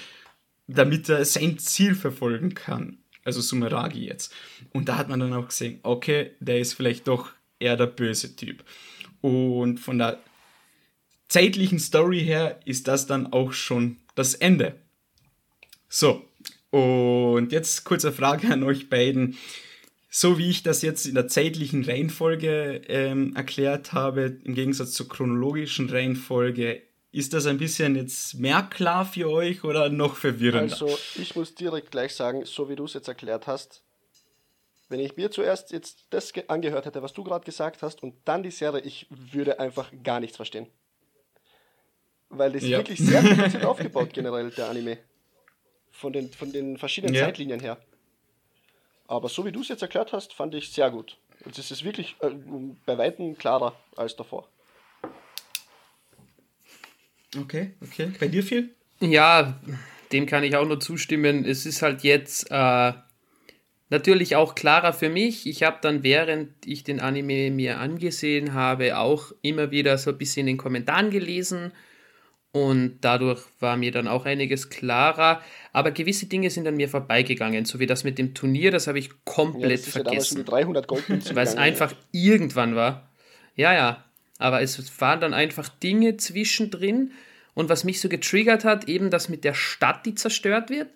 damit er sein Ziel verfolgen kann. Also Sumeragi jetzt. Und da hat man dann auch gesehen, okay, der ist vielleicht doch eher der böse Typ. Und von der zeitlichen Story her ist das dann auch schon das Ende. So, und jetzt kurze Frage an euch beiden. So wie ich das jetzt in der zeitlichen Reihenfolge ähm, erklärt habe, im Gegensatz zur chronologischen Reihenfolge, ist das ein bisschen jetzt mehr klar für euch oder noch verwirrender? Also, ich muss direkt gleich sagen, so wie du es jetzt erklärt hast, wenn ich mir zuerst jetzt das angehört hätte, was du gerade gesagt hast, und dann die Serie, ich würde einfach gar nichts verstehen. Weil das ja. wirklich sehr kompliziert aufgebaut generell, der Anime. Von den, von den verschiedenen Ja. Zeitlinien her. Aber so wie du es jetzt erklärt hast, fand ich sehr gut. Und es ist wirklich äh, bei Weitem klarer als davor. Okay, okay. Bei dir viel? Ja, dem kann ich auch nur zustimmen. Es ist halt jetzt äh, natürlich auch klarer für mich. Ich habe dann, während ich den Anime mir angesehen habe, auch immer wieder so ein bisschen in den Kommentaren gelesen. Und dadurch war mir dann auch einiges klarer. Aber gewisse Dinge sind an mir vorbeigegangen, so wie das mit dem Turnier, das habe ich Ja, komplett ja vergessen. die 300 Goldmünzen weil es einfach irgendwann war. Ja, ja. Aber es waren dann einfach Dinge zwischendrin. Und was mich so getriggert hat, eben das mit der Stadt, die zerstört wird.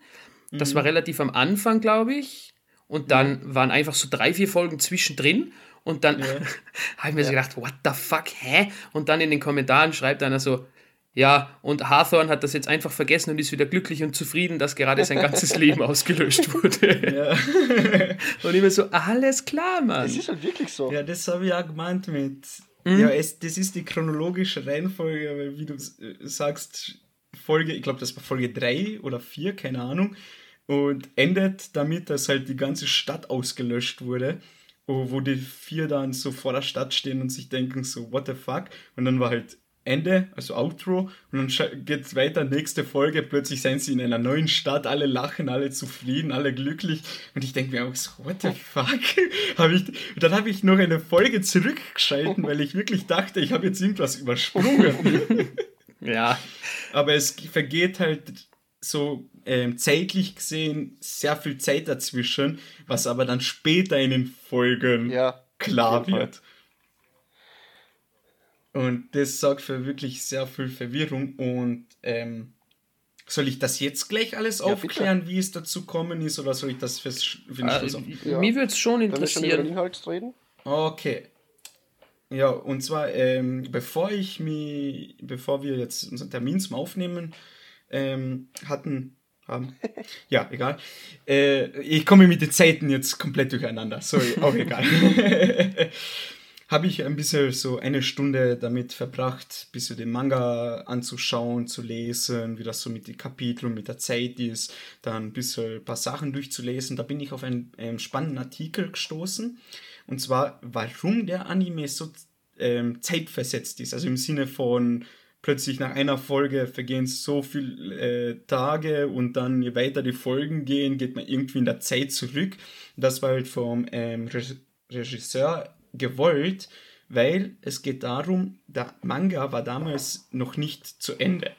Das war relativ am Anfang, glaube ich. Und dann waren einfach so drei, vier Folgen zwischendrin. Und dann habe ich mir so gedacht, what the fuck, hä? Und dann in den Kommentaren schreibt einer so, ja, und Hawthorne hat das jetzt einfach vergessen und ist wieder glücklich und zufrieden, dass gerade sein ganzes Leben ausgelöscht wurde. Ja. Und ich mir so, alles klar, Mann. Es ist halt wirklich so. Ja, das habe ich auch gemeint mit. Mhm. Ja, es, das ist die chronologische Reihenfolge, weil wie du äh, sagst, Folge, ich glaube, das war Folge 3 oder 4, keine Ahnung. Und endet damit, dass halt die ganze Stadt ausgelöscht wurde. Wo, wo die vier dann so vor der Stadt stehen und sich denken, so, what the fuck? Und dann war halt Ende, also Outro, und dann scha- geht's weiter, nächste Folge, plötzlich sind sie in einer neuen Stadt, alle lachen, alle zufrieden, alle glücklich, und ich denke mir auch so, what the fuck? hab ich, und dann habe ich noch eine Folge zurückgeschalten, weil ich wirklich dachte, ich habe jetzt irgendwas übersprungen. Ja, Aber es vergeht halt so ähm, zeitlich gesehen sehr viel Zeit dazwischen, was aber dann später in den Folgen Ja, klar wird. Und das sorgt für wirklich sehr viel Verwirrung. Und ähm, soll ich das jetzt gleich alles Ja, aufklären, wie es dazu gekommen ist, oder soll ich das fürs, für den äh, Schluss auf? Ja. mir würde es schon Wenn wir schon über den interessieren. Inhalt reden. Okay. Ja, und zwar, ähm, bevor ich mich, bevor wir jetzt unseren Termin zum Aufnehmen ähm, hatten, haben, ja, egal. Äh, ich komme mit den Zeiten jetzt komplett durcheinander. Sorry, auch egal. Habe ich ein bisschen so eine Stunde damit verbracht, ein bisschen den Manga anzuschauen, zu lesen, wie das so mit den Kapiteln, mit der Zeit ist, dann ein bisschen ein paar Sachen durchzulesen. Da bin ich auf einen ähm, spannenden Artikel gestoßen. Und zwar, warum der Anime so ähm, zeitversetzt ist. Also im Sinne von plötzlich nach einer Folge vergehen so viele äh, Tage und dann je weiter die Folgen gehen, geht man irgendwie in der Zeit zurück. Das war halt vom ähm, Reg- Regisseur gewollt, weil es geht darum, der Manga war damals noch nicht zu Ende.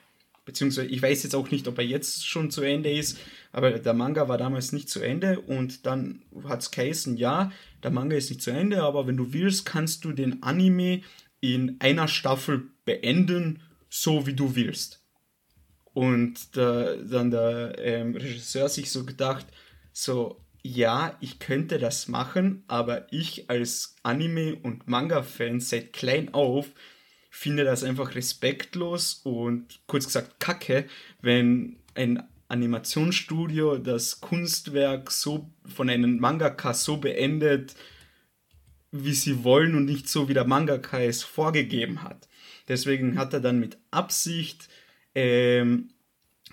Beziehungsweise ich weiß jetzt auch nicht, ob er jetzt schon zu Ende ist, aber der Manga war damals nicht zu Ende und dann hat es geheißen, ja, der Manga ist nicht zu Ende, aber wenn du willst, kannst du den Anime in einer Staffel beenden, so wie du willst. Und da, dann der ähm, Regisseur sich so gedacht, so, ja, ich könnte das machen, aber ich als Anime- und Manga-Fan seit klein auf finde das einfach respektlos und kurz gesagt kacke, wenn ein Animationsstudio das Kunstwerk so von einem Mangaka so beendet, wie sie wollen und nicht so, wie der Mangaka es vorgegeben hat. Deswegen hat er dann mit Absicht ähm,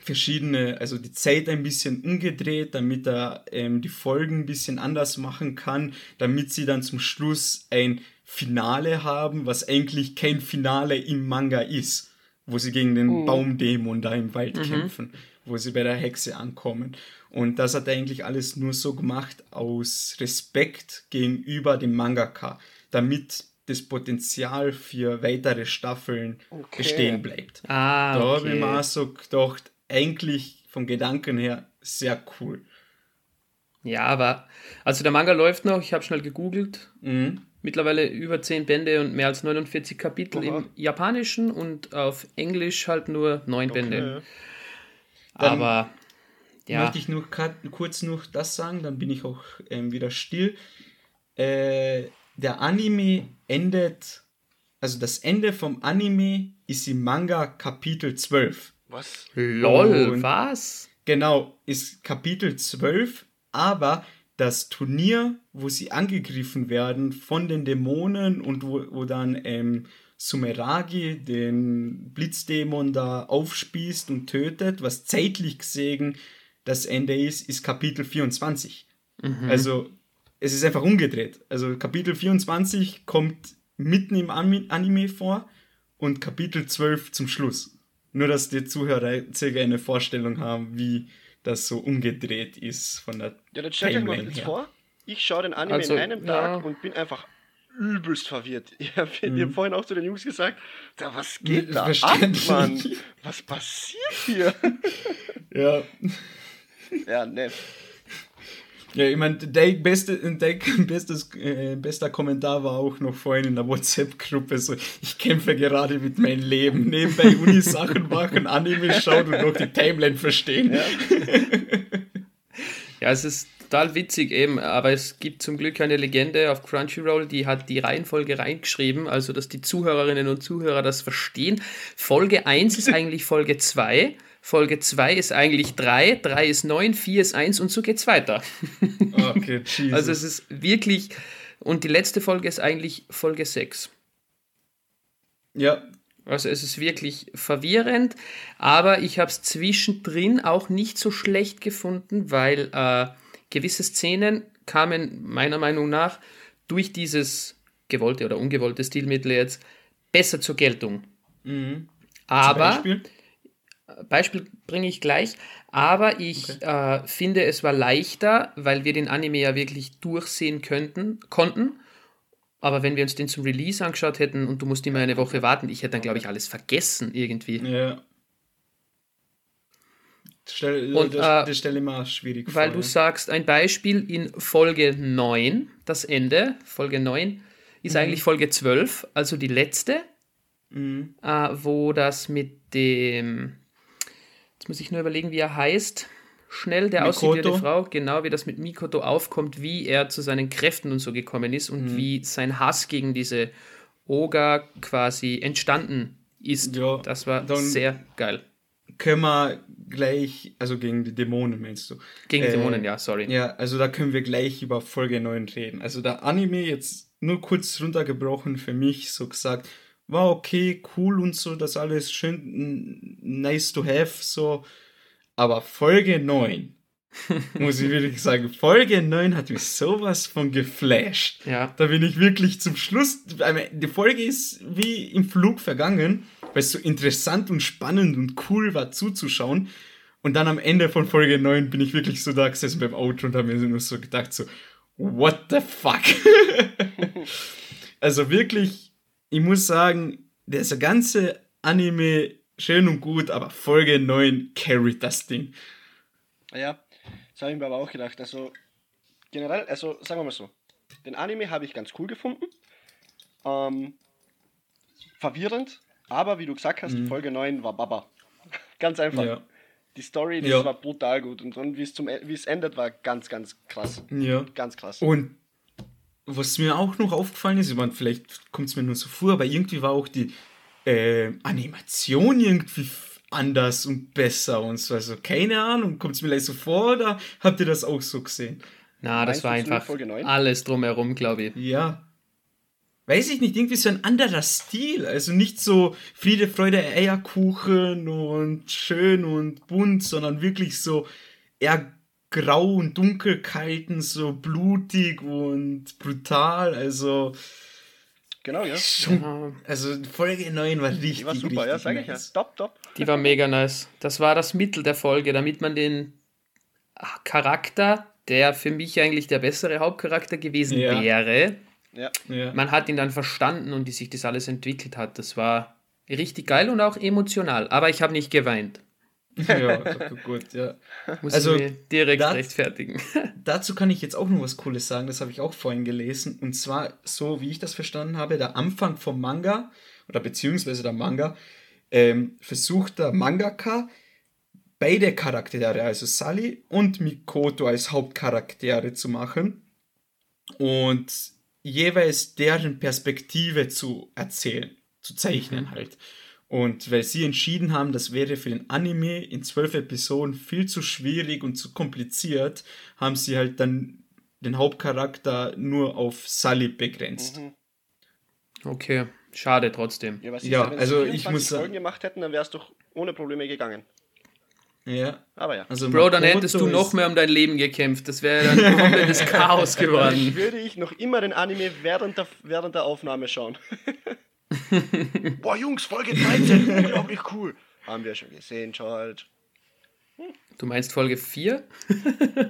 verschiedene, also die Zeit ein bisschen umgedreht, damit er ähm, die Folgen ein bisschen anders machen kann, damit sie dann zum Schluss ein Finale haben, was eigentlich kein Finale im Manga ist, wo sie gegen den Baumdämon da im Wald kämpfen, wo sie bei der Hexe ankommen. Und das hat er eigentlich alles nur so gemacht aus Respekt gegenüber dem Mangaka, damit das Potenzial für weitere Staffeln Okay. bestehen bleibt. Ah, Da habe ich mir okay. auch so gedacht, eigentlich vom Gedanken her sehr cool. Ja, aber also der Manga läuft noch, ich habe schnell gegoogelt. Mhm. Mittlerweile über 10 Bände und mehr als 49 Kapitel Oha. im Japanischen und auf Englisch halt nur 9 Bände. Dann Aber ja, Möchte ich nur kurz noch das sagen, dann bin ich auch ähm, wieder still. Äh, der Anime endet, also das Ende vom Anime ist im Manga Kapitel 12. Was? lol, und- was? Genau, ist Kapitel 12, aber das Turnier, wo sie angegriffen werden von den Dämonen und wo, wo dann ähm, Sumeragi den Blitzdämon da aufspießt und tötet, was zeitlich gesehen das Ende ist, ist Kapitel 24. Mhm. Also es ist einfach umgedreht. Also Kapitel 24 kommt mitten im Anime vor und Kapitel 12 zum Schluss. Nur, dass die Zuhörer circa eine Vorstellung haben, wie das so umgedreht ist von der Ja, dann stell dir mal jetzt vor, ich schaue den Anime also, in einem Tag ja. und bin einfach übelst verwirrt. Ich habe mhm. vorhin auch zu den Jungs gesagt, da, was geht da ab, Mann? Was passiert hier? Ja. Ja, nett. Ja, ich meine, der, beste, der bestes, äh, bester Kommentar war auch noch vorhin in der WhatsApp-Gruppe so, ich kämpfe gerade mit meinem Leben, nebenbei Uni-Sachen machen, Anime schauen und noch die Timeline verstehen. Ja. ja, es ist total witzig eben, aber es gibt zum Glück eine Legende auf Crunchyroll, die hat die Reihenfolge reingeschrieben, also dass die Zuhörerinnen und Zuhörer das verstehen. Folge 1 ist eigentlich Folge 2 Folge 2 ist eigentlich 3, 3 ist 9, 4 ist 1 und so geht's weiter. Okay, Jesus. Also es ist wirklich, und die letzte Folge ist eigentlich Folge 6. Ja. Also es ist wirklich verwirrend, aber ich habe es zwischendrin auch nicht so schlecht gefunden, weil äh, gewisse Szenen kamen meiner Meinung nach durch dieses gewollte oder ungewollte Stilmittel jetzt besser zur Geltung. Mhm. Aber Beispiel bringe ich gleich, aber ich okay. äh, finde, es war leichter, weil wir den Anime ja wirklich durchsehen könnten, konnten. Aber wenn wir uns den zum Release angeschaut hätten und du musst immer eine Woche warten, ich hätte dann, glaube ich, alles vergessen irgendwie. Ja. Stell, und, das, äh, das stelle ich mir schwierig vor. Weil du sagst, ein Beispiel in Folge 9, das Ende, Folge 9, ist mhm. eigentlich Folge 12, also die letzte, mhm. äh, wo das mit dem Jetzt muss ich nur überlegen, wie er heißt. Schnell, der aussieht Frau, genau wie das mit Mikoto aufkommt, wie er zu seinen Kräften und so gekommen ist und mhm. wie sein Hass gegen diese Oga quasi entstanden ist. Ja, das war sehr geil. Können wir gleich, also gegen die Dämonen meinst du? Gegen äh, Dämonen, ja, sorry. Ja, also da können wir gleich über Folge 9 reden. Also der Anime jetzt nur kurz runtergebrochen für mich, so gesagt, war okay, cool und so, das alles schön nice to have, so. Aber Folge 9, muss ich wirklich sagen, Folge 9 hat mich sowas von geflasht. Ja. Da bin ich wirklich zum Schluss, die Folge ist wie im Flug vergangen, weil es so interessant und spannend und cool war zuzuschauen. Und dann am Ende von Folge 9 bin ich wirklich so da gesessen beim Auto und habe mir nur so gedacht, so, what the fuck? also wirklich ich muss sagen, der ganze Anime schön und gut, aber Folge 9 carried das Ding. Ja, das habe ich mir aber auch gedacht. Also generell, also sagen wir mal so, den Anime habe ich ganz cool gefunden. Ähm, verwirrend, aber wie du gesagt hast, mhm. Folge 9 war Baba. ganz einfach. Ja. Die Story, das ja. war brutal gut und, und wie es endet, war ganz, ganz krass. Ja. Ganz krass. Und was mir auch noch aufgefallen ist, ich meine, vielleicht kommt es mir nur so vor, aber irgendwie war auch die äh, Animation irgendwie anders und besser und so. Also keine Ahnung, kommt es mir gleich so vor oder habt ihr das auch so gesehen? Na, das Meinst war einfach alles drumherum, glaube ich. Ja. Weiß ich nicht, irgendwie so ein anderer Stil. Also nicht so Friede, Freude, Eierkuchen und schön und bunt, sondern wirklich so eher grau und dunkel kalten, so blutig und brutal. Also. Genau, ja. Schon, also Folge 9 war richtig, Die war super, richtig ja, sag nice. ich ja. Top, top. Die war mega nice. Das war das Mittel der Folge, damit man den Charakter, der für mich eigentlich der bessere Hauptcharakter gewesen ja. wäre, ja. man hat ihn dann verstanden und wie sich das alles entwickelt hat. Das war richtig geil und auch emotional. Aber ich habe nicht geweint. Ja, gut, ja. Muss also direkt dat, rechtfertigen. dazu kann ich jetzt auch noch was Cooles sagen, das habe ich auch vorhin gelesen. Und zwar, so wie ich das verstanden habe, der Anfang vom Manga, oder beziehungsweise der Manga, ähm, versucht der Mangaka beide Charaktere, also Sally und Mikoto als Hauptcharaktere zu machen und jeweils deren Perspektive zu erzählen, zu zeichnen mhm. halt. Und weil sie entschieden haben, das wäre für den Anime in zwölf Episoden viel zu schwierig und zu kompliziert, haben sie halt dann den Hauptcharakter nur auf Sully begrenzt. Mhm. Okay, schade trotzdem. Ja, ja also ich muss sagen, gemacht hätten, dann wäre es doch ohne Probleme gegangen. Ja. Aber ja. Also Bro, dann Makoto hättest du noch mehr um dein Leben gekämpft. Das wäre dann komplettes Chaos Dann geworden. würde ich noch immer den Anime während der, während der Aufnahme schauen. Boah, Jungs, Folge 13, unglaublich cool. Haben wir schon gesehen, George. Du meinst Folge 4?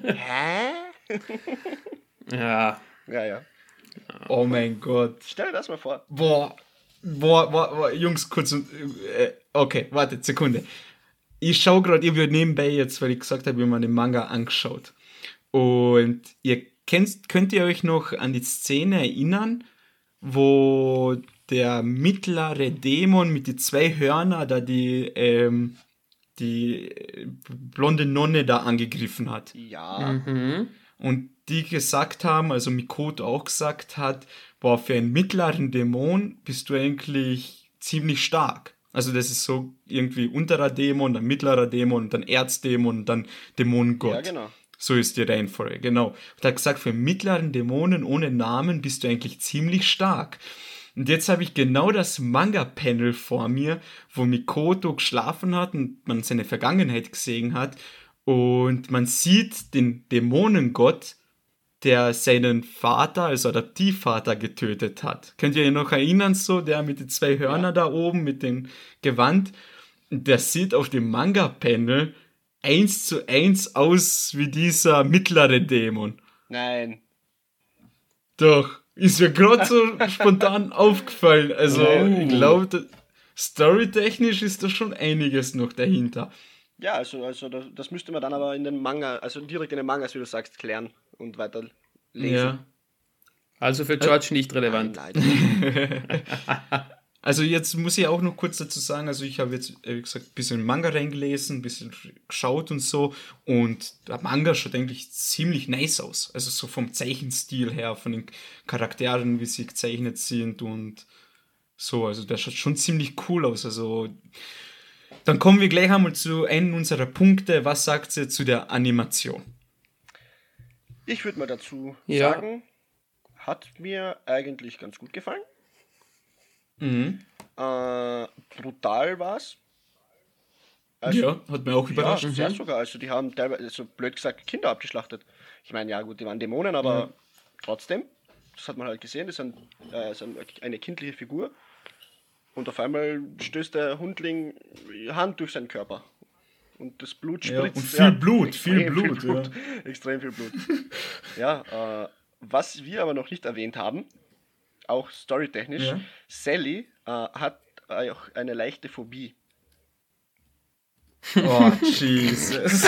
Hä? Ja. Ja, ja. Oh mein Gott. Stell dir das mal vor. Boah, boah, boah, boah Jungs, kurz. Äh, okay, warte, Sekunde. Ich schaue gerade, ich habe nebenbei jetzt, weil ich gesagt habe, habe mir den Manga angeschaut. Und ihr kennt, könnt ihr euch noch an die Szene erinnern, wo der mittlere Dämon mit die zwei Hörner da die, ähm, die äh, blonde Nonne da angegriffen hat? Ja. Mhm. Und die gesagt haben, also Mikoto auch gesagt hat, boah, für einen mittleren Dämon bist du eigentlich ziemlich stark. Also das ist so irgendwie unterer Dämon, dann mittlerer Dämon, dann Erzdämon, dann Dämonengott. Ja, genau. So ist die Reihenfolge, genau. Und er hat gesagt, für mittleren Dämonen ohne Namen bist du eigentlich ziemlich stark. Und jetzt habe ich genau das Manga-Panel vor mir, wo Mikoto geschlafen hat und man seine Vergangenheit gesehen hat. Und man sieht den Dämonengott, der seinen Vater, also Adoptivvater, getötet hat. Könnt ihr euch noch erinnern, so, der mit den zwei Hörner da oben, mit dem Gewand? Der sieht auf dem Manga-Panel eins zu eins aus wie dieser mittlere Dämon. Nein. Doch, ist mir gerade so spontan aufgefallen. Also, Oh. ich glaube, storytechnisch ist da schon einiges noch dahinter. Ja, also, also das, das müsste man dann aber in den Manga, also direkt in den Mangas, wie du sagst, klären und weiter lesen. Ja. Also für George nicht relevant. Nein, Also jetzt muss ich auch noch kurz dazu sagen, also ich habe jetzt, äh, wie gesagt, ein bisschen Manga reingelesen, ein bisschen geschaut und so und der Manga schaut eigentlich ziemlich nice aus. Also so vom Zeichenstil her, von den Charakteren, wie sie gezeichnet sind und so, also der schaut schon ziemlich cool aus. Also dann kommen wir gleich einmal zu einem unserer Punkte. Was sagt sie zu der Animation? Ich würde mal dazu Ja. sagen, hat mir eigentlich ganz gut gefallen. Mhm. Äh, brutal war's. ja, hat mir auch Ja, überrascht. sehr sogar. Also die haben teilweise, so blöd gesagt, Kinder abgeschlachtet. Ich meine, ja gut, die waren Dämonen, aber trotzdem, das hat man halt gesehen, das ist, ein, äh, ist ein, eine kindliche Figur. Und auf einmal stößt der Hundling Hand durch seinen Körper. Und das Blut Ja, spritzt. und viel Blut, viel Blut, ja. Extrem viel Blut. ja, äh, was wir aber noch nicht erwähnt haben, auch storytechnisch, Ja. Sally äh, hat äh, auch eine leichte Phobie. Oh, Jesus.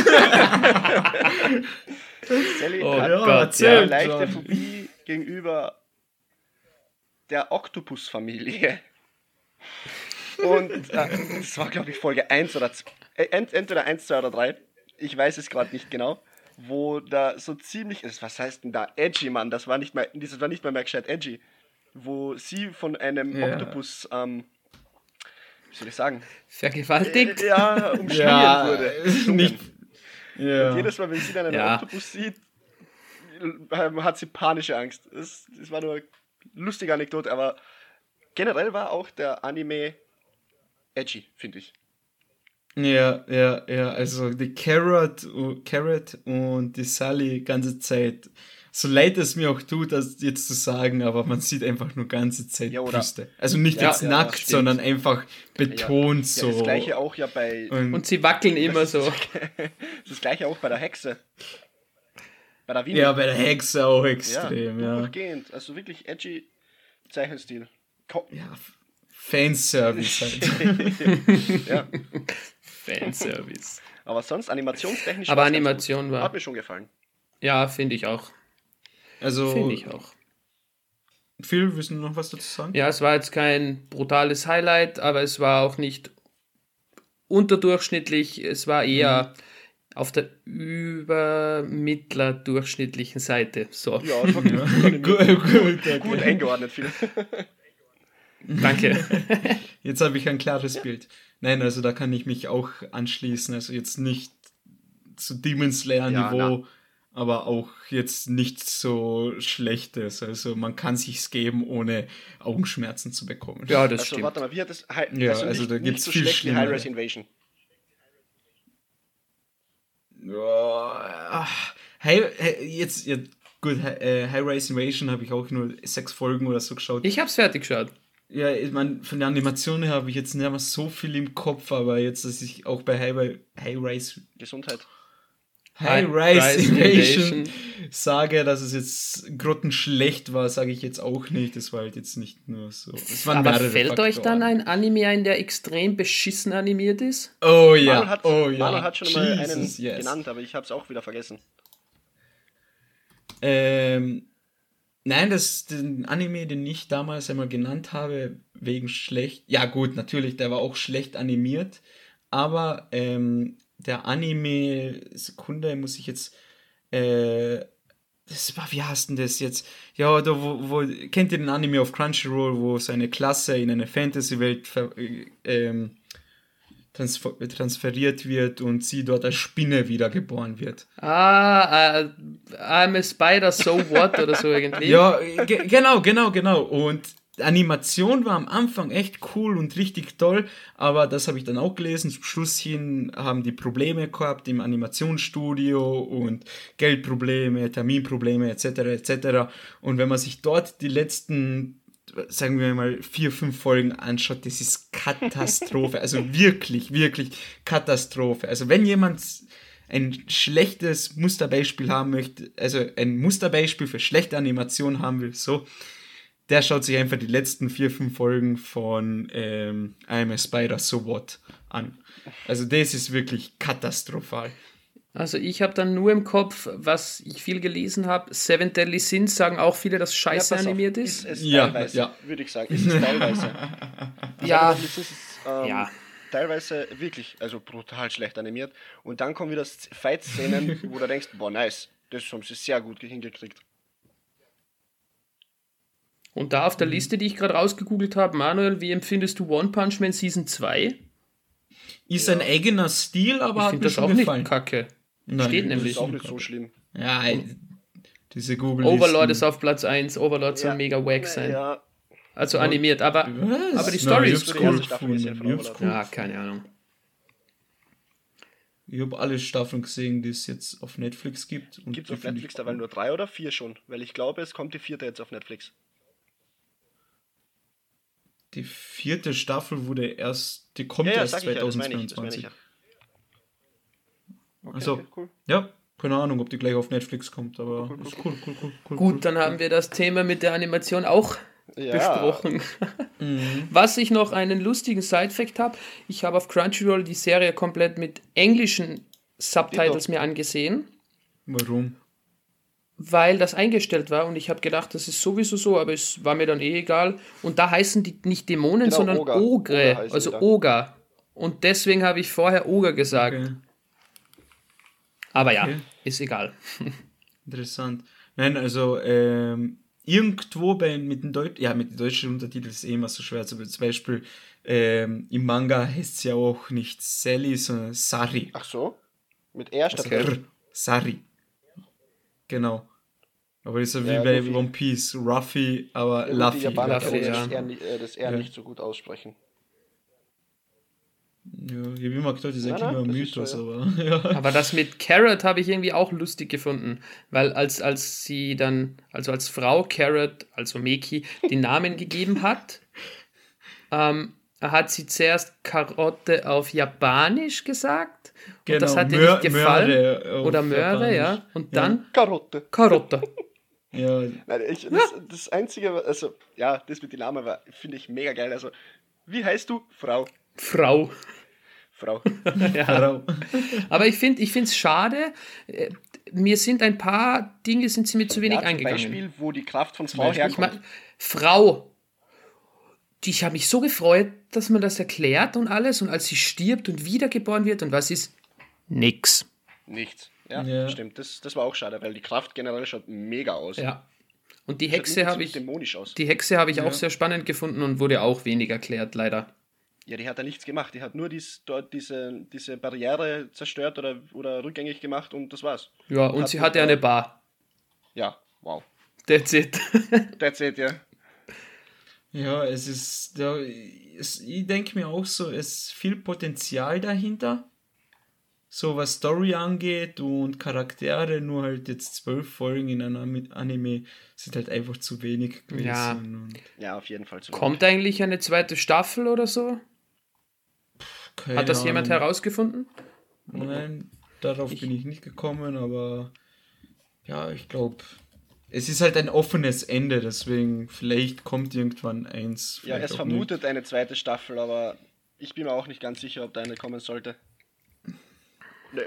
Sally Oh hat ja, Gott, erzähl. eine leichte John. Phobie gegenüber der Oktopus-Familie. Und äh, das war, glaube ich, Folge 1 oder 2. Äh, ent, entweder 1, 2 oder 3. Ich weiß es gerade nicht genau. Wo da so ziemlich ist. Was heißt denn da? Edgy, Mann. Das war nicht mal, das war nicht mal mehr gescheit edgy. Wo sie von einem Ja. Oktopus, ähm, wie soll ich sagen? Vergewaltigt? Äh, ja, umschlungen Ja, wurde. nicht. Ja. Jedes Mal, wenn sie dann einen. Oktopus sieht, ähm, hat sie panische Angst. Das, das war nur eine lustige Anekdote, aber generell war auch der Anime edgy, finde ich. Ja, ja, ja, also die Carrot, Carrot und die Sally ganze Zeit, so leid es mir auch tut, das jetzt zu sagen, aber man sieht einfach nur ganze Zeit Ja, oder- Brüste. Also nicht Ja, jetzt ja, nackt, stimmt. sondern einfach betont Ja, so. das gleiche auch ja bei Und, Und sie wackeln immer so. das gleiche auch bei der Hexe. Bei der Wiener. ja, bei der Hexe auch extrem, ja. Durchgehend. Also wirklich edgy Zeichenstil. Ko Ja, Fanservice halt. ja. Fanservice. Aber sonst animationstechnisch Aber Animation war- Hat mir schon gefallen. Ja, finde ich auch. Also, Finde ich auch. Phil, willst du noch was dazu sagen? Ja, es war jetzt kein brutales Highlight, aber es war auch nicht unterdurchschnittlich. Es war eher auf der übermittler-durchschnittlichen Seite. So, Ja, war gut, gut, gut, okay. gut eingeordnet, Phil. danke. Jetzt habe ich ein klares Bild. Nein, also da kann ich mich auch anschließen. Also jetzt nicht zu Demon Slayer Ja, Niveau, aber auch jetzt nicht so schlechtes. Also man kann sich's geben, ohne Augenschmerzen zu bekommen. Ja, das Also stimmt. warte mal, wie hat das? Hi Ja, also, also nicht, da nicht gibt's so viel schlecht wie. High-Res Invasion. Ja, hey, jetzt, ja, gut, äh, High Rise Invasion habe ich auch nur sechs Folgen oder so geschaut. Ich hab's fertig geschaut. Ja, ich meine, von der Animation her habe ich jetzt nicht mehr so viel im Kopf, aber jetzt, dass ich auch bei High, High Rise Gesundheit. High Rise Invasion sage, dass es jetzt grottenschlecht war, sage ich jetzt auch nicht. Das war halt jetzt nicht nur so. Es waren Aber mehrere fällt Faktoren. euch dann ein Anime ein, der extrem beschissen animiert ist? Oh ja, Manuel hat, oh ja. Manuel hat schon mal einen Jesus, yes. genannt, aber ich habe es auch wieder vergessen. Ähm, nein, das den Anime, den ich damals einmal genannt habe, wegen schlecht. Ja, gut, natürlich, der war auch schlecht animiert, aber ähm, der Anime, Sekunde, muss ich jetzt. Äh, das war, wie heißt denn das jetzt? Ja, da wo, wo kennt ihr den Anime auf Crunchyroll, wo seine Klasse in eine Fantasy-Welt äh, ähm, transfer transferiert wird und sie dort als Spinne wiedergeboren wird. Ah, äh, I'm a Spider, so what oder so irgendwie. Ja, ge genau, genau, genau. Und Animation war am Anfang echt cool und richtig toll, aber das habe ich dann auch gelesen. Zum Schluss hin haben die Probleme gehabt im Animationsstudio und Geldprobleme, Terminprobleme etc. etc. Und wenn man sich dort die letzten sagen wir mal, vier, fünf Folgen anschaut, das ist Katastrophe. Also wirklich, wirklich Katastrophe. Also wenn jemand ein schlechtes Musterbeispiel haben möchte, also ein Musterbeispiel für schlechte Animation haben will, so, der schaut sich einfach die letzten vier, fünf Folgen von ähm, I'm a Spider, So What an. Also das ist wirklich katastrophal. Also ich habe dann nur im Kopf, was ich viel gelesen habe, Seven Deadly Sins sagen auch viele, dass scheiße Ja, pass auf, animiert ist. Ist es Ja, teilweise, ja. würde ich sagen. Ist es teilweise. Ja, Also das ist, ähm, Ja. teilweise wirklich, also brutal schlecht animiert. Und dann kommen wieder Fight-Szenen, wo du denkst, boah, nice, das haben sie sehr gut hingekriegt. Und da auf der Liste, die ich gerade rausgegoogelt habe, Manuel, wie empfindest du One Punch Man Season 2? Ist ein eigener Stil, aber Ich hat finde mir das schon auch gefallen. nicht kacke. Nein, Steht das nämlich. Ist auch nicht so schlimm. Ja, diese google Overlord ist auf Platz 1, Overlord soll Ja. mega wack sein. Ja, Also animiert, aber, Was? aber die Story ist cool. cool. Ja, keine Ahnung. Ich habe alle Staffeln gesehen, die es jetzt auf Netflix gibt. gibt es auf Netflix dabei nur drei oder vier schon? Weil ich glaube, es kommt die vierte jetzt auf Netflix. Die vierte Staffel wurde erst, die kommt Ja, ja, erst sag ich ja, das meine ich, das meine ich 2022. ja. Okay, Also, okay, cool. ja, keine Ahnung, ob die gleich auf Netflix kommt, aber Cool, cool, ist cool, cool, cool, cool. Gut, dann haben wir das Thema mit der Animation auch Ja, besprochen. Mhm. Was ich noch einen lustigen Side-Fact habe, ich habe auf Crunchyroll die Serie komplett mit englischen Subtitles mir angesehen, Warum? Weil das eingestellt war und ich habe gedacht, das ist sowieso so, aber es war mir dann eh egal. Und da heißen die nicht Dämonen, Genau, sondern Oger. Ogre, heißen also. Oger. Und deswegen habe ich vorher Oger gesagt. Okay. Aber ja, Okay. ist egal. Interessant. Nein, also ähm, irgendwo bei, mit den Deut ja, mit den deutschen Untertiteln ist es eh immer so schwer. Also zum Beispiel ähm, im Manga heißt es ja auch nicht Sally, sondern Sari. Ach so? Mit R statt Okay. R. Sari. Genau. Aber ist ja wie Ja, bei Luffy. One Piece. Ruffy, aber Ja, gut, die Luffy. Japaner Luffy, ja. das R, nicht- äh, das nicht so gut aussprechen. Ja, ich habe immer gedacht, das das ist Mythos, so, aber ja. Aber das mit Carrot habe ich irgendwie auch lustig gefunden, weil als, als sie dann, also als Frau Carrot, also Meki, den Namen gegeben hat, ähm, hat sie zuerst Karotte auf Japanisch gesagt und das hat ihr Genau, Mör- nicht gefallen. Möhre Oder Möhre, ja. Japanisch. Und Ja. dann Karotte. Karotte. Ja, Nein, ich, das, das Einzige, also, ja, das mit den Namen war, finde ich mega geil. Also, wie heißt du? Frau. Frau. Frau. Ja. Frau. Aber ich finde es schade. äh, Mir sind ein paar Dinge sind sie mir zu wenig Ja, zum eingegangen. Beispiel, wo die Kraft von Frau Beispiel? Ich herkommt. meine, Frau. Ich habe mich so gefreut, dass man das erklärt und alles und als sie stirbt und wiedergeboren wird und was ist? Nix. Nichts. Ja, Ja. stimmt. Das, das war auch schade, weil die Kraft generell schaut mega aus. Ja. Und die Hexe habe ich, dämonisch aus. die Hexe habe ich Ja. auch sehr spannend gefunden und wurde auch wenig erklärt, leider. Ja, die hat da nichts gemacht. Die hat nur dies, dort diese, diese Barriere zerstört oder, oder rückgängig gemacht und das war's. Ja, und Hat sie hatte eine Bar. Ja, wow. That's it. That's it, ja. Ja, es ist, da, es, ich denke mir auch so, es ist viel Potenzial dahinter. so was Story angeht und Charaktere, nur halt jetzt zwölf Folgen in einem Anime sind halt einfach zu wenig gewesen. Ja. Und Ja, auf jeden Fall. Zu Kommt eigentlich eine zweite Staffel oder so? keine Hat das jemand Ahnung. herausgefunden? Nein, darauf bin ich nicht gekommen, aber ja, ich glaube, es ist halt ein offenes Ende, deswegen vielleicht kommt irgendwann eins. Ja, es vermutet eine zweite Staffel, aber ich bin mir auch nicht ganz sicher, ob da eine kommen sollte. Nee. nicht.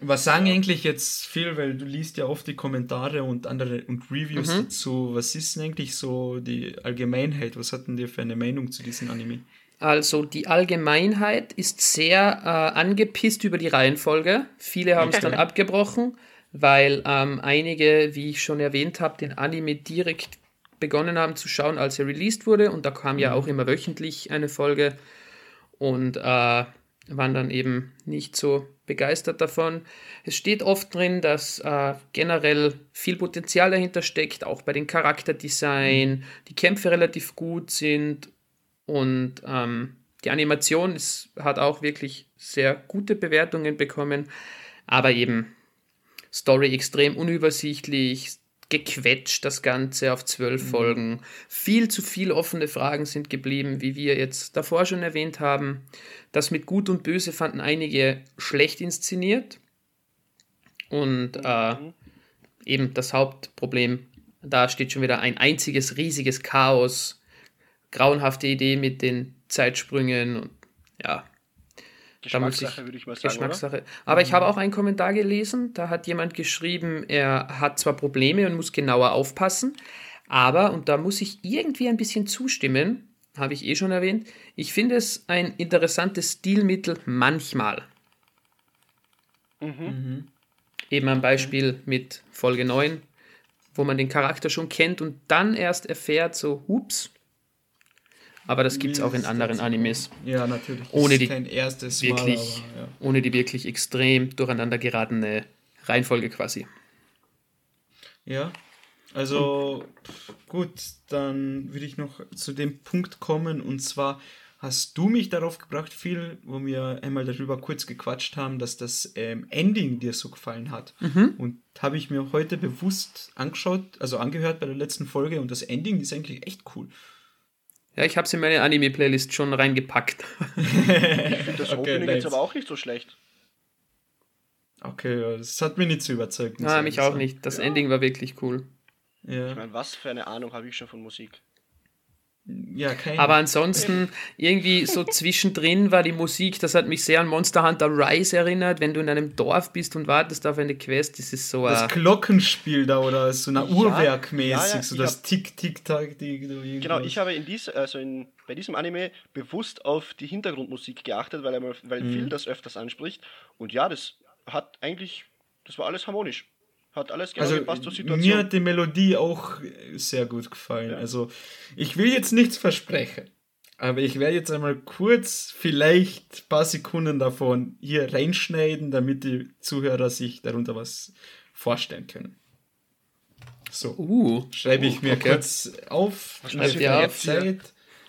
Was sagen eigentlich jetzt viel, weil du liest ja oft die Kommentare und andere und Reviews Mhm. dazu. Was ist denn eigentlich so die Allgemeinheit? Was hatten dir für eine Meinung zu diesem Anime? Also die Allgemeinheit ist sehr äh, angepisst über die Reihenfolge. Viele haben es dann abgebrochen, weil ähm, einige, wie ich schon erwähnt habe, den Anime direkt begonnen haben zu schauen, als er released wurde. Und da kam ja auch immer wöchentlich eine Folge. Und äh, waren dann eben nicht so begeistert davon. Es steht oft drin, dass äh, generell viel Potenzial dahinter steckt, auch bei den Charakterdesign, die Kämpfe relativ gut sind. Und ähm, die Animation ist, hat auch wirklich sehr gute Bewertungen bekommen, aber eben Story extrem unübersichtlich, gequetscht das Ganze auf zwölf Folgen. Viel zu viele offene Fragen sind geblieben, wie wir jetzt davor schon erwähnt haben. Das mit Gut und Böse fanden einige schlecht inszeniert. Und äh, eben das Hauptproblem, da steht schon wieder ein einziges riesiges Chaos, grauenhafte Idee mit den Zeitsprüngen und ja, Geschmackssache, würde ich mal sagen. Oder? Geschmackssache. Aber ich habe auch einen Kommentar gelesen, da hat jemand geschrieben, er hat zwar Probleme und muss genauer aufpassen, aber, und da muss ich irgendwie ein bisschen zustimmen, habe ich eh schon erwähnt, ich finde es ein interessantes Stilmittel manchmal. Eben ein Beispiel mit Folge 9, wo man den Charakter schon kennt und dann erst erfährt, so, hups. Aber das gibt es auch in anderen? Animes. Ja, natürlich. Ohne die wirklich- Mal, aber ja. ohne die wirklich extrem durcheinander geratene Reihenfolge quasi. Ja, also gut, dann würde ich noch zu dem Punkt kommen und zwar hast du mich darauf gebracht, viel, wo wir einmal darüber kurz gequatscht haben, dass das ähm, Ending dir so gefallen hat. Und habe ich mir heute bewusst angeschaut, also angehört bei der letzten Folge und das Ending ist eigentlich echt cool. Ja, ich habe es in meine Anime-Playlist schon reingepackt. Das Okay, Opening nice. ist aber auch nicht so schlecht. Okay, ja, das hat mich nicht so überzeugt. muss Ah, ich mich sagen. auch nicht. Das Ending war wirklich cool. Ich Ja, meine, was für eine Ahnung habe ich schon von Musik? Ja keine. Aber ansonsten, irgendwie so zwischendrin war die Musik, das hat mich sehr an Monster Hunter Rise erinnert, wenn du in einem Dorf bist und wartest auf eine Quest, das ist so das ein... Glockenspiel da oder so eine Ja, Uhrwerkmäßig, ja, ja, so das hab- Tick-Tick-Tack. die- die- Genau, ich habe in dies, also in, bei diesem Anime bewusst auf die Hintergrundmusik geachtet, weil, er, weil Mhm. Phil das öfters anspricht. Und ja, das hat eigentlich, das war alles harmonisch. Hat alles genau Also gepasst zur mir Situation. hat die Melodie auch sehr gut gefallen. Ja. Also ich will jetzt nichts versprechen, aber ich werde jetzt einmal kurz vielleicht ein paar Sekunden davon hier reinschneiden, damit die Zuhörer sich darunter was vorstellen können. So, Uh, schreibe ich mir okay. kurz auf. Was Schreibe ich ihr mir auf? Zeit.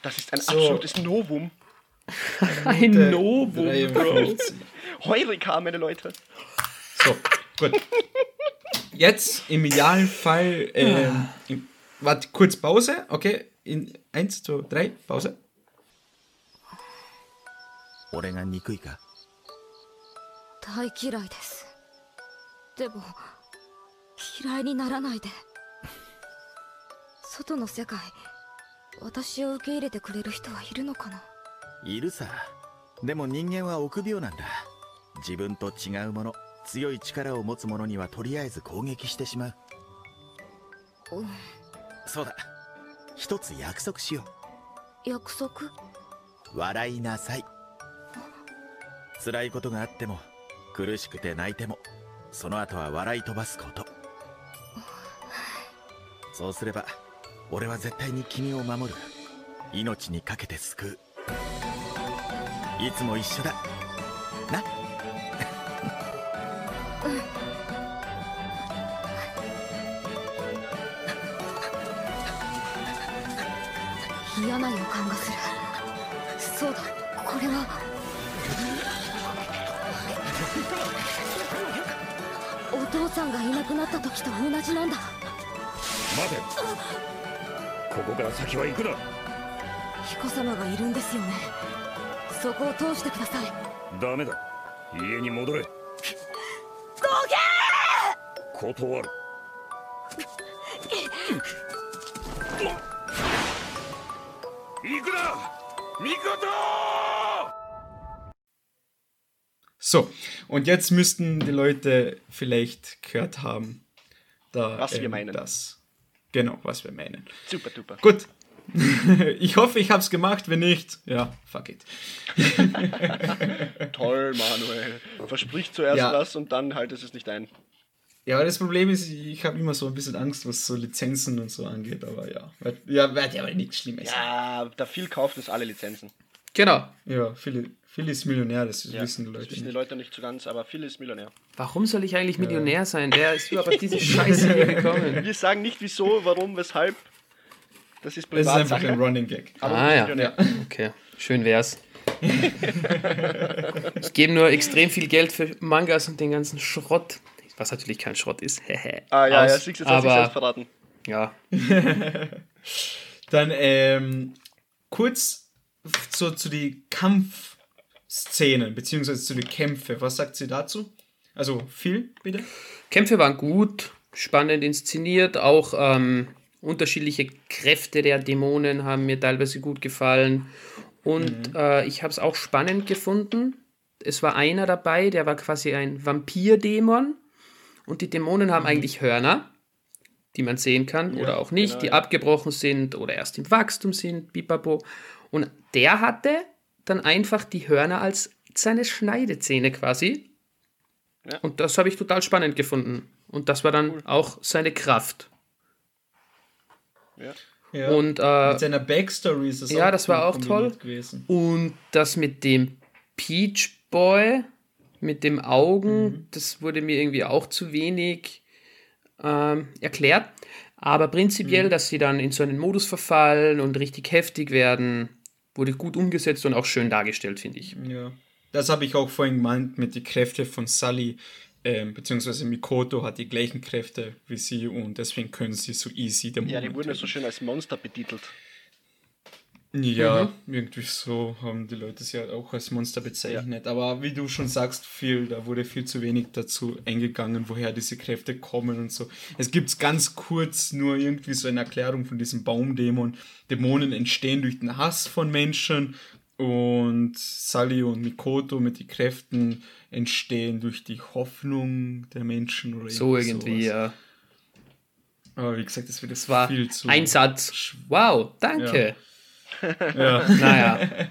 Das ist ein So. absolutes Novum. ein Novum, Bro. 53. Heureka, meine Leute. So, gut. Jetzt im Idealfall, ähm, im, warte, kurz Pause, okay? In 1, 2, 3, Pause. 俺が憎いか大嫌いですでも嫌いにならないで外の世界私を受け入れてくれる人はいるのかないるさでも人間は臆病なんだ自分と違うもの強い力を持つ者にはとりあえず攻撃してしまう。うんそうだ。一つ約束しよ約束？う笑いなさい。辛いことがあっても苦しくて泣いてもその後は笑い飛ばすこと。そうすれば俺は絶対に君を守る。命にかけて救う。いつも一緒だ。な。嫌父さんがいなくなった時と同じなんだ。待て。ここから先は行くな。彦様がいるんですよね。そこを通してください。ダメだ。家に戻れ。ど断る。行くな！ミコ So, und jetzt müssten die Leute vielleicht gehört haben, da, Was wir ähm, meinen. Das. Genau, was wir meinen. Super, duper. Gut. ich hoffe, ich habe es gemacht. Wenn nicht, ja, fuck it. Toll, Manuel. Versprich zuerst Ja. was und dann haltest es nicht ein. Ja, aber das Problem ist, ich habe immer so ein bisschen Angst, was so Lizenzen und so angeht. Aber ja, wird, ja, wird ja aber nichts Schlimmes. Ja, der Phil kauft uns alle Lizenzen. Genau. Ja, Phil, Phil ist Millionär, das Ja, wissen die das Leute wissen die nicht. Leute nicht so ganz, aber Phil ist Millionär. Warum soll ich eigentlich Millionär sein? Der ist überhaupt auf diese Scheiße hier gekommen. Wir sagen nicht wieso, warum, weshalb. Das ist Das ist einfach ein Running Gag. aber Ah ja. Millionär. Okay, schön wär's. Ich gebe nur extrem viel Geld für Mangas und den ganzen Schrott, was natürlich kein Schrott ist. Ah ja, aus. ja, Six jetzt hat sich Aber selbst verraten. ja, Dann ähm, kurz so zu die Kampfszenen, beziehungsweise zu den Kämpfen. Was sagt sie dazu? Also, Phil, bitte? Kämpfe waren gut, spannend inszeniert, auch ähm, unterschiedliche Kräfte der Dämonen haben mir teilweise gut gefallen. Und äh, ich habe es auch spannend gefunden. Es war einer dabei, der war quasi ein Vampir-Dämon. Und die Dämonen haben eigentlich Hörner, die man sehen kann oder auch nicht, genau, die ja. abgebrochen sind oder erst im Wachstum sind, bipapo. Und der hatte dann einfach die Hörner als seine Schneidezähne quasi. Ja. Und das habe ich total spannend gefunden. Und das war dann auch seine Kraft. Ja. Ja. Und, äh, Mit seiner Backstory ist das ja, auch das war auch toll. gewesen. Und das mit dem Peach Boy, mit dem Augen, das wurde mir irgendwie auch zu wenig ähm, erklärt. Aber prinzipiell, dass sie dann in so einen Modus verfallen und richtig heftig werden, wurde gut umgesetzt und auch schön dargestellt, finde ich. Ja. Das habe ich auch vorhin gemeint mit den Kräften von Sully, ähm, beziehungsweise Mikoto hat die gleichen Kräfte wie sie und deswegen können sie so easy Dämonen Ja, die wurden ja so schön als Monster betitelt. Ja, irgendwie so haben die Leute es ja auch als Monster bezeichnet. Aber wie du schon sagst, viel, da wurde viel zu wenig dazu eingegangen, woher diese Kräfte kommen und so. Es gibt ganz kurz nur irgendwie so eine Erklärung von diesem Baumdämon. Dämonen entstehen durch den Hass von Menschen und Sally und Mikoto mit den Kräften entstehen durch die Hoffnung der Menschen oder So irgendwie, sowas. ja. Aber wie gesagt, das wird Es war viel zu. ein Satz. Wow, danke. Ja. Naja,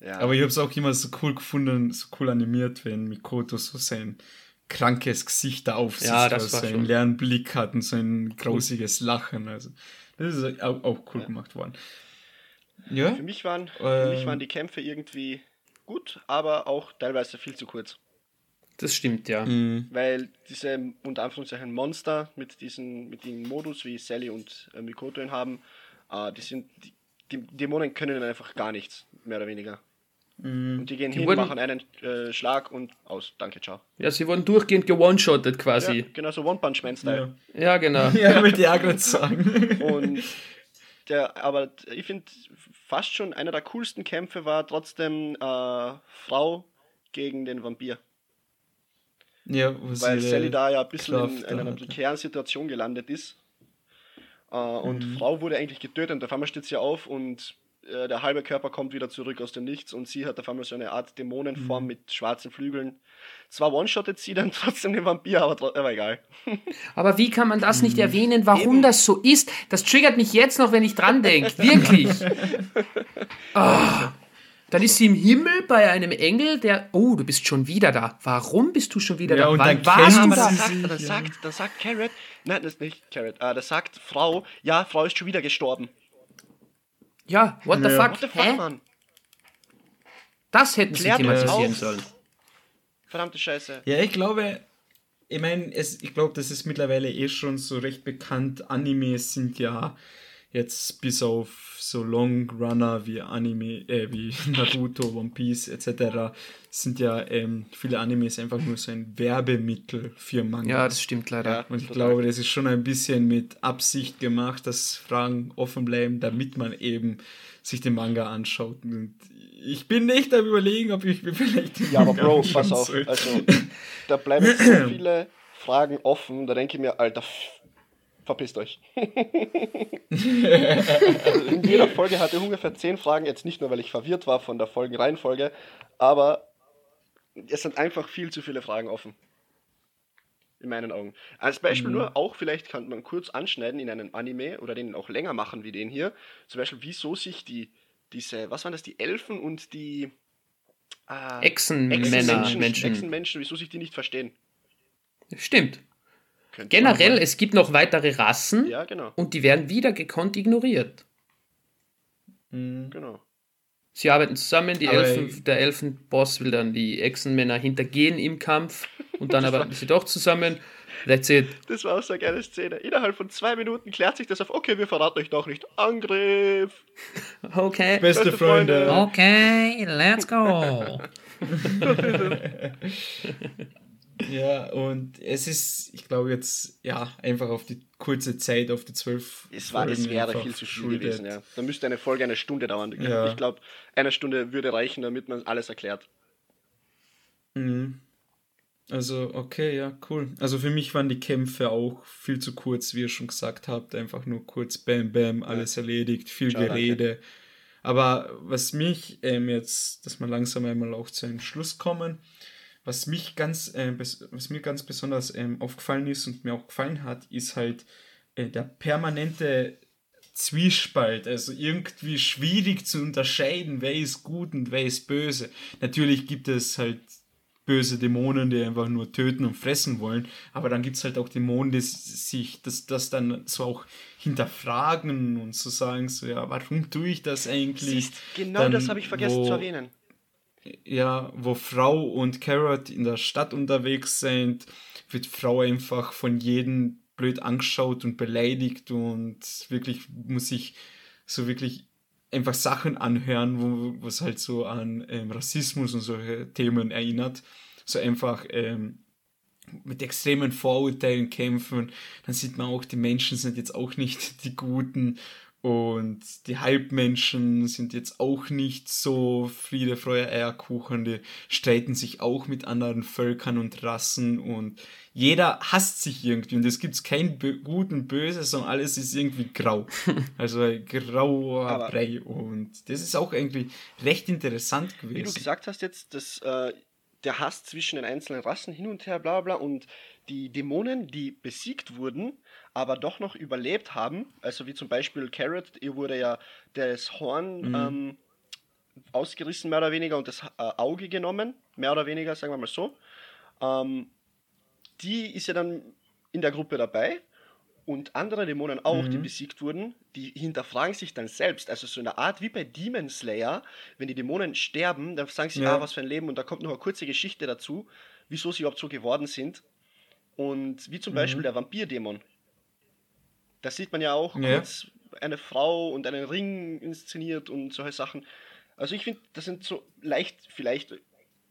Ja. Aber ich habe es auch immer so cool gefunden, so cool animiert, wenn Mikoto so sein krankes Gesicht da aufsitzt, Ja, das so einen leeren Blick hat und so ein grausiges Lachen. Also, das ist auch, auch cool gemacht worden. Ja, für, mich waren, für mich Ähm. waren die Kämpfe irgendwie gut, aber auch teilweise viel zu kurz. das stimmt, ja. Mhm. Weil diese unter Anführungszeichen Monster mit diesen mit dem Modus, wie Sally und äh, Mikoto ihn haben, äh, die sind die, die Dämonen können einfach gar nichts, mehr oder weniger. Und die gehen hin, wurden- machen einen äh, Schlag und aus. Danke, ciao. Ja, sie wurden durchgehend gewone-shottet Ja, quasi. genau so One-Punch-Man-Style. Ja, genau. ja, wollte ich auch gerade sagen. Und der, aber ich finde fast schon einer der coolsten Kämpfe war trotzdem äh, Frau gegen den Vampir. ja, wo Weil sie, äh, Sally da ja ein bisschen in, Kraft in einer prekären Situation gelandet ist. Äh, und Mhm. Frau wurde eigentlich getötet und auf einmal steht sie auf und äh, der halbe Körper kommt wieder zurück aus dem Nichts und sie hat auf einmal so eine Art Dämonenform Mhm. mit schwarzen Flügeln. Zwar one-shottet sie dann trotzdem den Vampir, aber, aber egal. Aber wie kann man das nicht Mhm. erwähnen, warum Eben. das so ist? Das triggert mich jetzt noch, wenn ich dran denke. Wirklich. Ah. Dann ist sie im Himmel bei einem Engel, der. Oh, du bist schon wieder da. Warum bist du schon wieder Ja, da? und Wann dann warst du sie da? sie sagt, sich, da ja. sagt, da sagt Carrot, nein, das ist nicht Carrot, äh, das sagt Frau, ja, Frau ist schon wieder gestorben. Ja, what the Ja. fuck? What the fuck, Hä? Mann? Das hätten sie Klärt das thematisieren sollen. Verdammte Scheiße. Ja, ich glaube, ich meine, ich glaube, das ist mittlerweile eh schon so recht bekannt. Animes sind ja Jetzt bis auf so Long Runner wie Anime, äh, wie Naruto, One Piece etc. sind ja ähm, viele Animes einfach nur so ein Werbemittel für Manga. Ja, das stimmt leider. Ja. Und ich total. glaube, das ist schon ein bisschen mit Absicht gemacht, dass Fragen offen bleiben, damit man eben sich den Manga anschaut. Und ich bin nicht am überlegen, ob ich mir vielleicht den Ja, aber Bro, pass auf. soll. Also, da bleiben so viele Fragen offen, da denke ich mir, Alter, f- verpisst euch. also in jeder Folge hatte ich ungefähr zehn Fragen, jetzt nicht nur, weil ich verwirrt war von der Folgenreihenfolge, aber es sind einfach viel zu viele Fragen offen. In meinen Augen. Als Beispiel nur, auch vielleicht kann man kurz anschneiden in einem Anime oder den auch länger machen wie den hier. Zum Beispiel, wieso sich die, diese, was waren das, die Elfen und die äh, Echsenmänner, Echsenmenschen, Menschen. Echsenmenschen, wieso sich die nicht verstehen. Stimmt. Könnte Generell, es gibt noch weitere Rassen Ja, genau. und die werden wieder gekonnt ignoriert. Mhm. genau. Sie arbeiten zusammen, die Aber- Elfen, der Elfenboss will dann die Echsenmänner hintergehen im Kampf und dann arbeiten sie doch zusammen. That's it. Das war auch so eine geile Szene. Innerhalb von zwei Minuten klärt sich das auf, okay, wir verraten euch doch nicht. Angriff! Okay. Beste Beste Freunde. Freunde. Okay, let's go. Ja, und es ist, ich glaube jetzt, ja, einfach auf die kurze Zeit, auf die zwölf Es, war, es Folgen wäre einfach viel zu viel geschuldet. gewesen, ja. Da müsste eine Folge eine Stunde dauern. Ja. Ich glaube, eine Stunde würde reichen, damit man alles erklärt. Mhm. Also, okay, ja, cool. Also für mich waren die Kämpfe auch viel zu kurz, wie ihr schon gesagt habt. Einfach nur kurz, bam, bam, alles erledigt, viel Ciao, danke. Gerede. Aber was mich ähm, jetzt, dass wir langsam einmal auch zu einem Schluss kommen, was mich ganz, äh, was mir ganz besonders ähm, aufgefallen ist und mir auch gefallen hat, ist halt äh, der permanente Zwiespalt, also irgendwie schwierig zu unterscheiden, wer ist gut und wer ist böse. Natürlich gibt es halt böse Dämonen, die einfach nur töten und fressen wollen, aber dann gibt es halt auch Dämonen, die sich das, das dann so auch hinterfragen und so sagen, so ja, warum tue ich das eigentlich? Siehst, genau Dann, das habe ich vergessen zu erwähnen. Ja, wo Frau und Carrot in der Stadt unterwegs sind, wird Frau einfach von jedem blöd angeschaut und beleidigt und wirklich muss ich so wirklich einfach Sachen anhören, wo was halt so an ähm, Rassismus und solche Themen erinnert. So einfach ähm, mit extremen Vorurteilen kämpfen. Dann sieht man auch, die Menschen sind jetzt auch nicht die Guten und die Halbmenschen sind jetzt auch nicht so Friede, Freude, Eierkuchen. Die streiten sich auch mit anderen Völkern und Rassen und jeder hasst sich irgendwie und es gibt kein Gut und Böse, sondern alles ist irgendwie grau. Also ein grauer Brei und das ist auch irgendwie recht interessant gewesen. Wie du gesagt hast jetzt, dass äh, der Hass zwischen den einzelnen Rassen hin und her, bla bla, und die Dämonen, die besiegt wurden, aber doch noch überlebt haben, also wie zum Beispiel Carrot, ihr wurde ja das Horn Mhm. ähm, ausgerissen, mehr oder weniger, und das äh, Auge genommen, mehr oder weniger, sagen wir mal so. Ähm, die ist ja dann in der Gruppe dabei und andere Dämonen auch, die Mhm. besiegt wurden, die hinterfragen sich dann selbst. Also so eine Art wie bei Demon Slayer, wenn die Dämonen sterben, dann sagen sie, Ja. ah, was für ein Leben und da kommt noch eine kurze Geschichte dazu, wieso sie überhaupt so geworden sind. Und wie zum Mhm. Beispiel der Vampirdämon. Da sieht man ja auch Ja. kurz eine Frau und einen Ring inszeniert und solche Sachen. Also ich finde, das sind so leicht, vielleicht,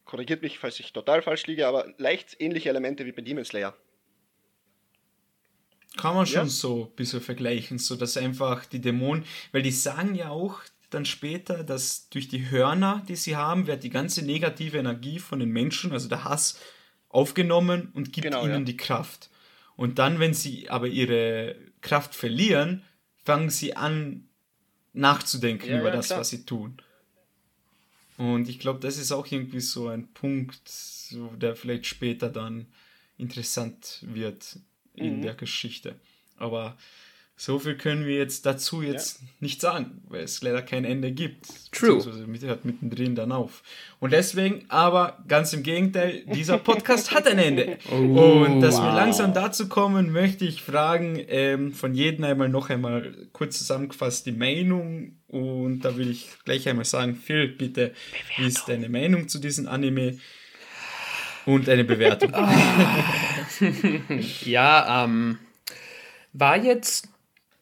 korrigiert mich, falls ich total falsch liege, aber leicht ähnliche Elemente wie bei Demon Slayer. Kann man schon Ja. so ein bisschen vergleichen, so dass einfach die Dämonen, weil die sagen ja auch dann später, dass durch die Hörner, die sie haben, wird die ganze negative Energie von den Menschen, also der Hass, aufgenommen und gibt Genau, ihnen ja. die Kraft. Und dann, wenn sie aber ihre Kraft verlieren, fangen sie an nachzudenken Ja, über ja, das, klar. was sie tun. Und ich glaube, das ist auch irgendwie so ein Punkt, so, der vielleicht später dann interessant wird in Mhm. der Geschichte. Aber so viel können wir jetzt dazu jetzt nicht sagen, weil es leider kein Ende gibt. True. Hört mittendrin dann auf. Und deswegen, aber ganz im Gegenteil, dieser Podcast hat ein Ende. Und dass wir wow. langsam dazu kommen, möchte ich fragen, ähm, von jedem einmal noch einmal kurz zusammengefasst die Meinung. Und da will ich gleich einmal sagen, Phil, bitte, wie ist deine Meinung zu diesem Anime? Und eine Bewertung. Ja, ähm, war jetzt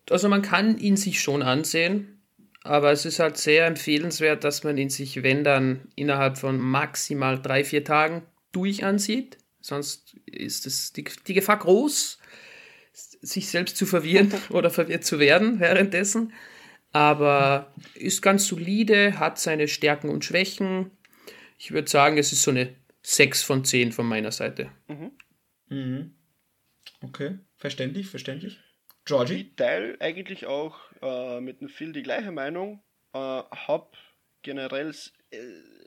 also man kann ihn sich schon ansehen, aber es ist halt sehr empfehlenswert, dass man ihn sich, wenn dann, innerhalb von maximal drei, vier Tagen durch ansieht. Sonst ist es die, die Gefahr groß, sich selbst zu verwirren oder verwirrt zu werden währenddessen. Aber ist ganz solide, hat seine Stärken und Schwächen. Ich würde sagen, es ist so eine 6 von 10 von meiner Seite. Mhm. Okay, verständlich, verständlich. Georgie? Ich teile eigentlich auch äh, mit dem Phil die gleiche Meinung. Äh, hab generell äh,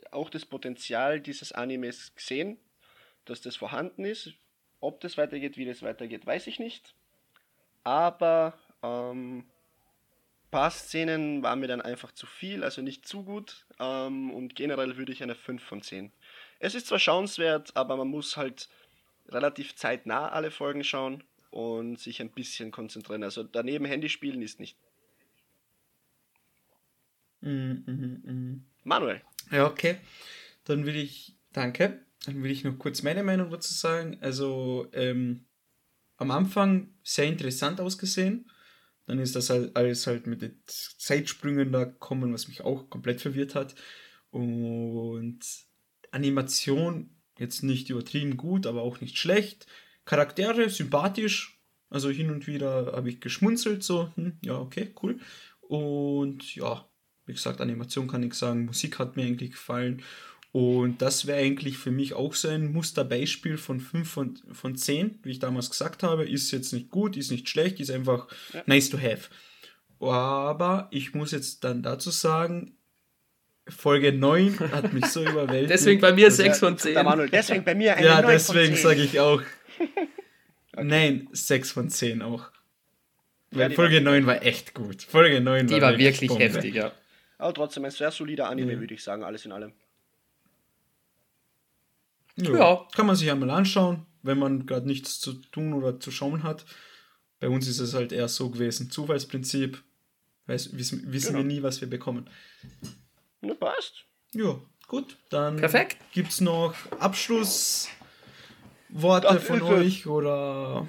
auch das Potenzial dieses Animes gesehen, dass das vorhanden ist. Ob das weitergeht, wie das weitergeht, weiß ich nicht. Aber ähm, paar Szenen waren mir dann einfach zu viel, also nicht zu gut. Ähm, und generell würde ich eine 5 von 10. Es ist zwar schauenswert, aber man muss halt relativ zeitnah alle Folgen schauen und sich ein bisschen konzentrieren. Also daneben Handy spielen ist nicht. Mhm, mhm, mhm. Manuel. Ja, okay. Dann will ich, danke. Dann will ich noch kurz meine Meinung dazu sagen. Also, ähm, am Anfang sehr interessant ausgesehen. Dann ist das halt alles halt mit den Zeitsprüngen da gekommen, was mich auch komplett verwirrt hat. Und Animation jetzt nicht übertrieben gut, aber auch nicht schlecht. Charaktere sympathisch. Also hin und wieder habe ich geschmunzelt, so, hm, ja, okay, cool. Und ja, wie gesagt, Animation kann ich sagen, Musik hat mir eigentlich gefallen. Und das wäre eigentlich für mich auch so ein Musterbeispiel von 5 von, von 10, wie ich damals gesagt habe. Ist jetzt nicht gut, ist nicht schlecht, ist einfach Ja. nice to have. Aber ich muss jetzt dann dazu sagen, Folge 9 hat mich so überwältigt. Deswegen bei mir dass- 6 von 10. Der Manuel, deswegen bei mir eine Ja, 9 deswegen von 10. sage ich auch. Nein, 6 von 10 auch. Weil die Folge 9 war echt gut. Folge 9 Die war wirklich Bombe. heftig, ja. Aber trotzdem ein sehr solider Anime, Ja. würde ich sagen, alles in allem. Ja. Ja. Kann man sich einmal anschauen, wenn man gerade nichts zu tun oder zu schauen hat. Bei uns ist es halt eher so gewesen. Zufallsprinzip. Weiß, wissen wissen wir Genau. nie, was wir bekommen. Na, passt. Ja, gut. Dann Perfekt. gibt es noch Abschlussworte Ach, von Hilfe. euch oder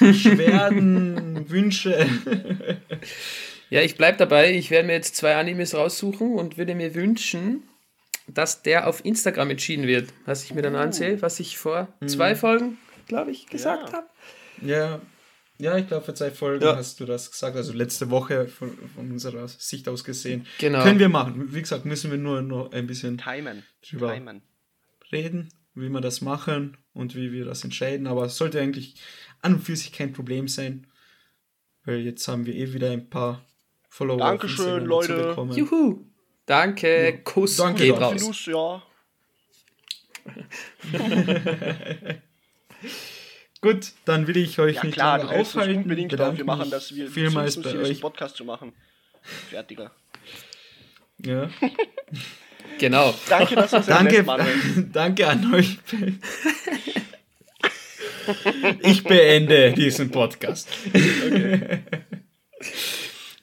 Beschwerden, Wünsche. Ja, ich bleib dabei. Ich werde mir jetzt zwei Animes raussuchen und würde mir wünschen, dass der auf Instagram entschieden wird, was ich mir dann ansehe, was ich vor zwei Folgen, glaube ich, gesagt Ja. habe. Ja, ja, ich glaube, vor zwei Folgen Ja. hast du das gesagt, also letzte Woche von, von unserer Sicht aus gesehen. Genau. Können wir machen. Wie gesagt, müssen wir nur noch ein bisschen Timen. Drüber. Timen. reden, wie wir das machen und wie wir das entscheiden. Aber es sollte eigentlich an und für sich kein Problem sein, weil jetzt haben wir eh wieder ein paar Follower. Dankeschön, Leute. Juhu. Danke. Kuss Danke, geht raus. Ja. Gut, dann will ich euch Ja nicht klar, lange aufhalten. unbedingt Bedanke dafür machen, dass wir vielmals bei diesen euch. Podcast zu machen. Fertiger. Ja. Genau. Danke, dass du Danke, Manuel. danke an euch. Ich beende diesen Podcast.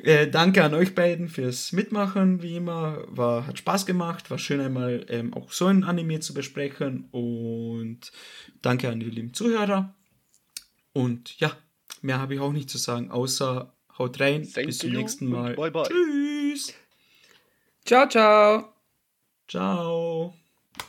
Äh, danke an euch beiden fürs Mitmachen, wie immer. War, hat Spaß gemacht, war schön einmal ähm, auch so ein Anime zu besprechen. Und danke an die lieben Zuhörer. Und ja, mehr habe ich auch nicht zu sagen, außer haut rein. Thank Bis zum nächsten Mal. bye bye. Tschüss. Ciao, ciao. Ciao.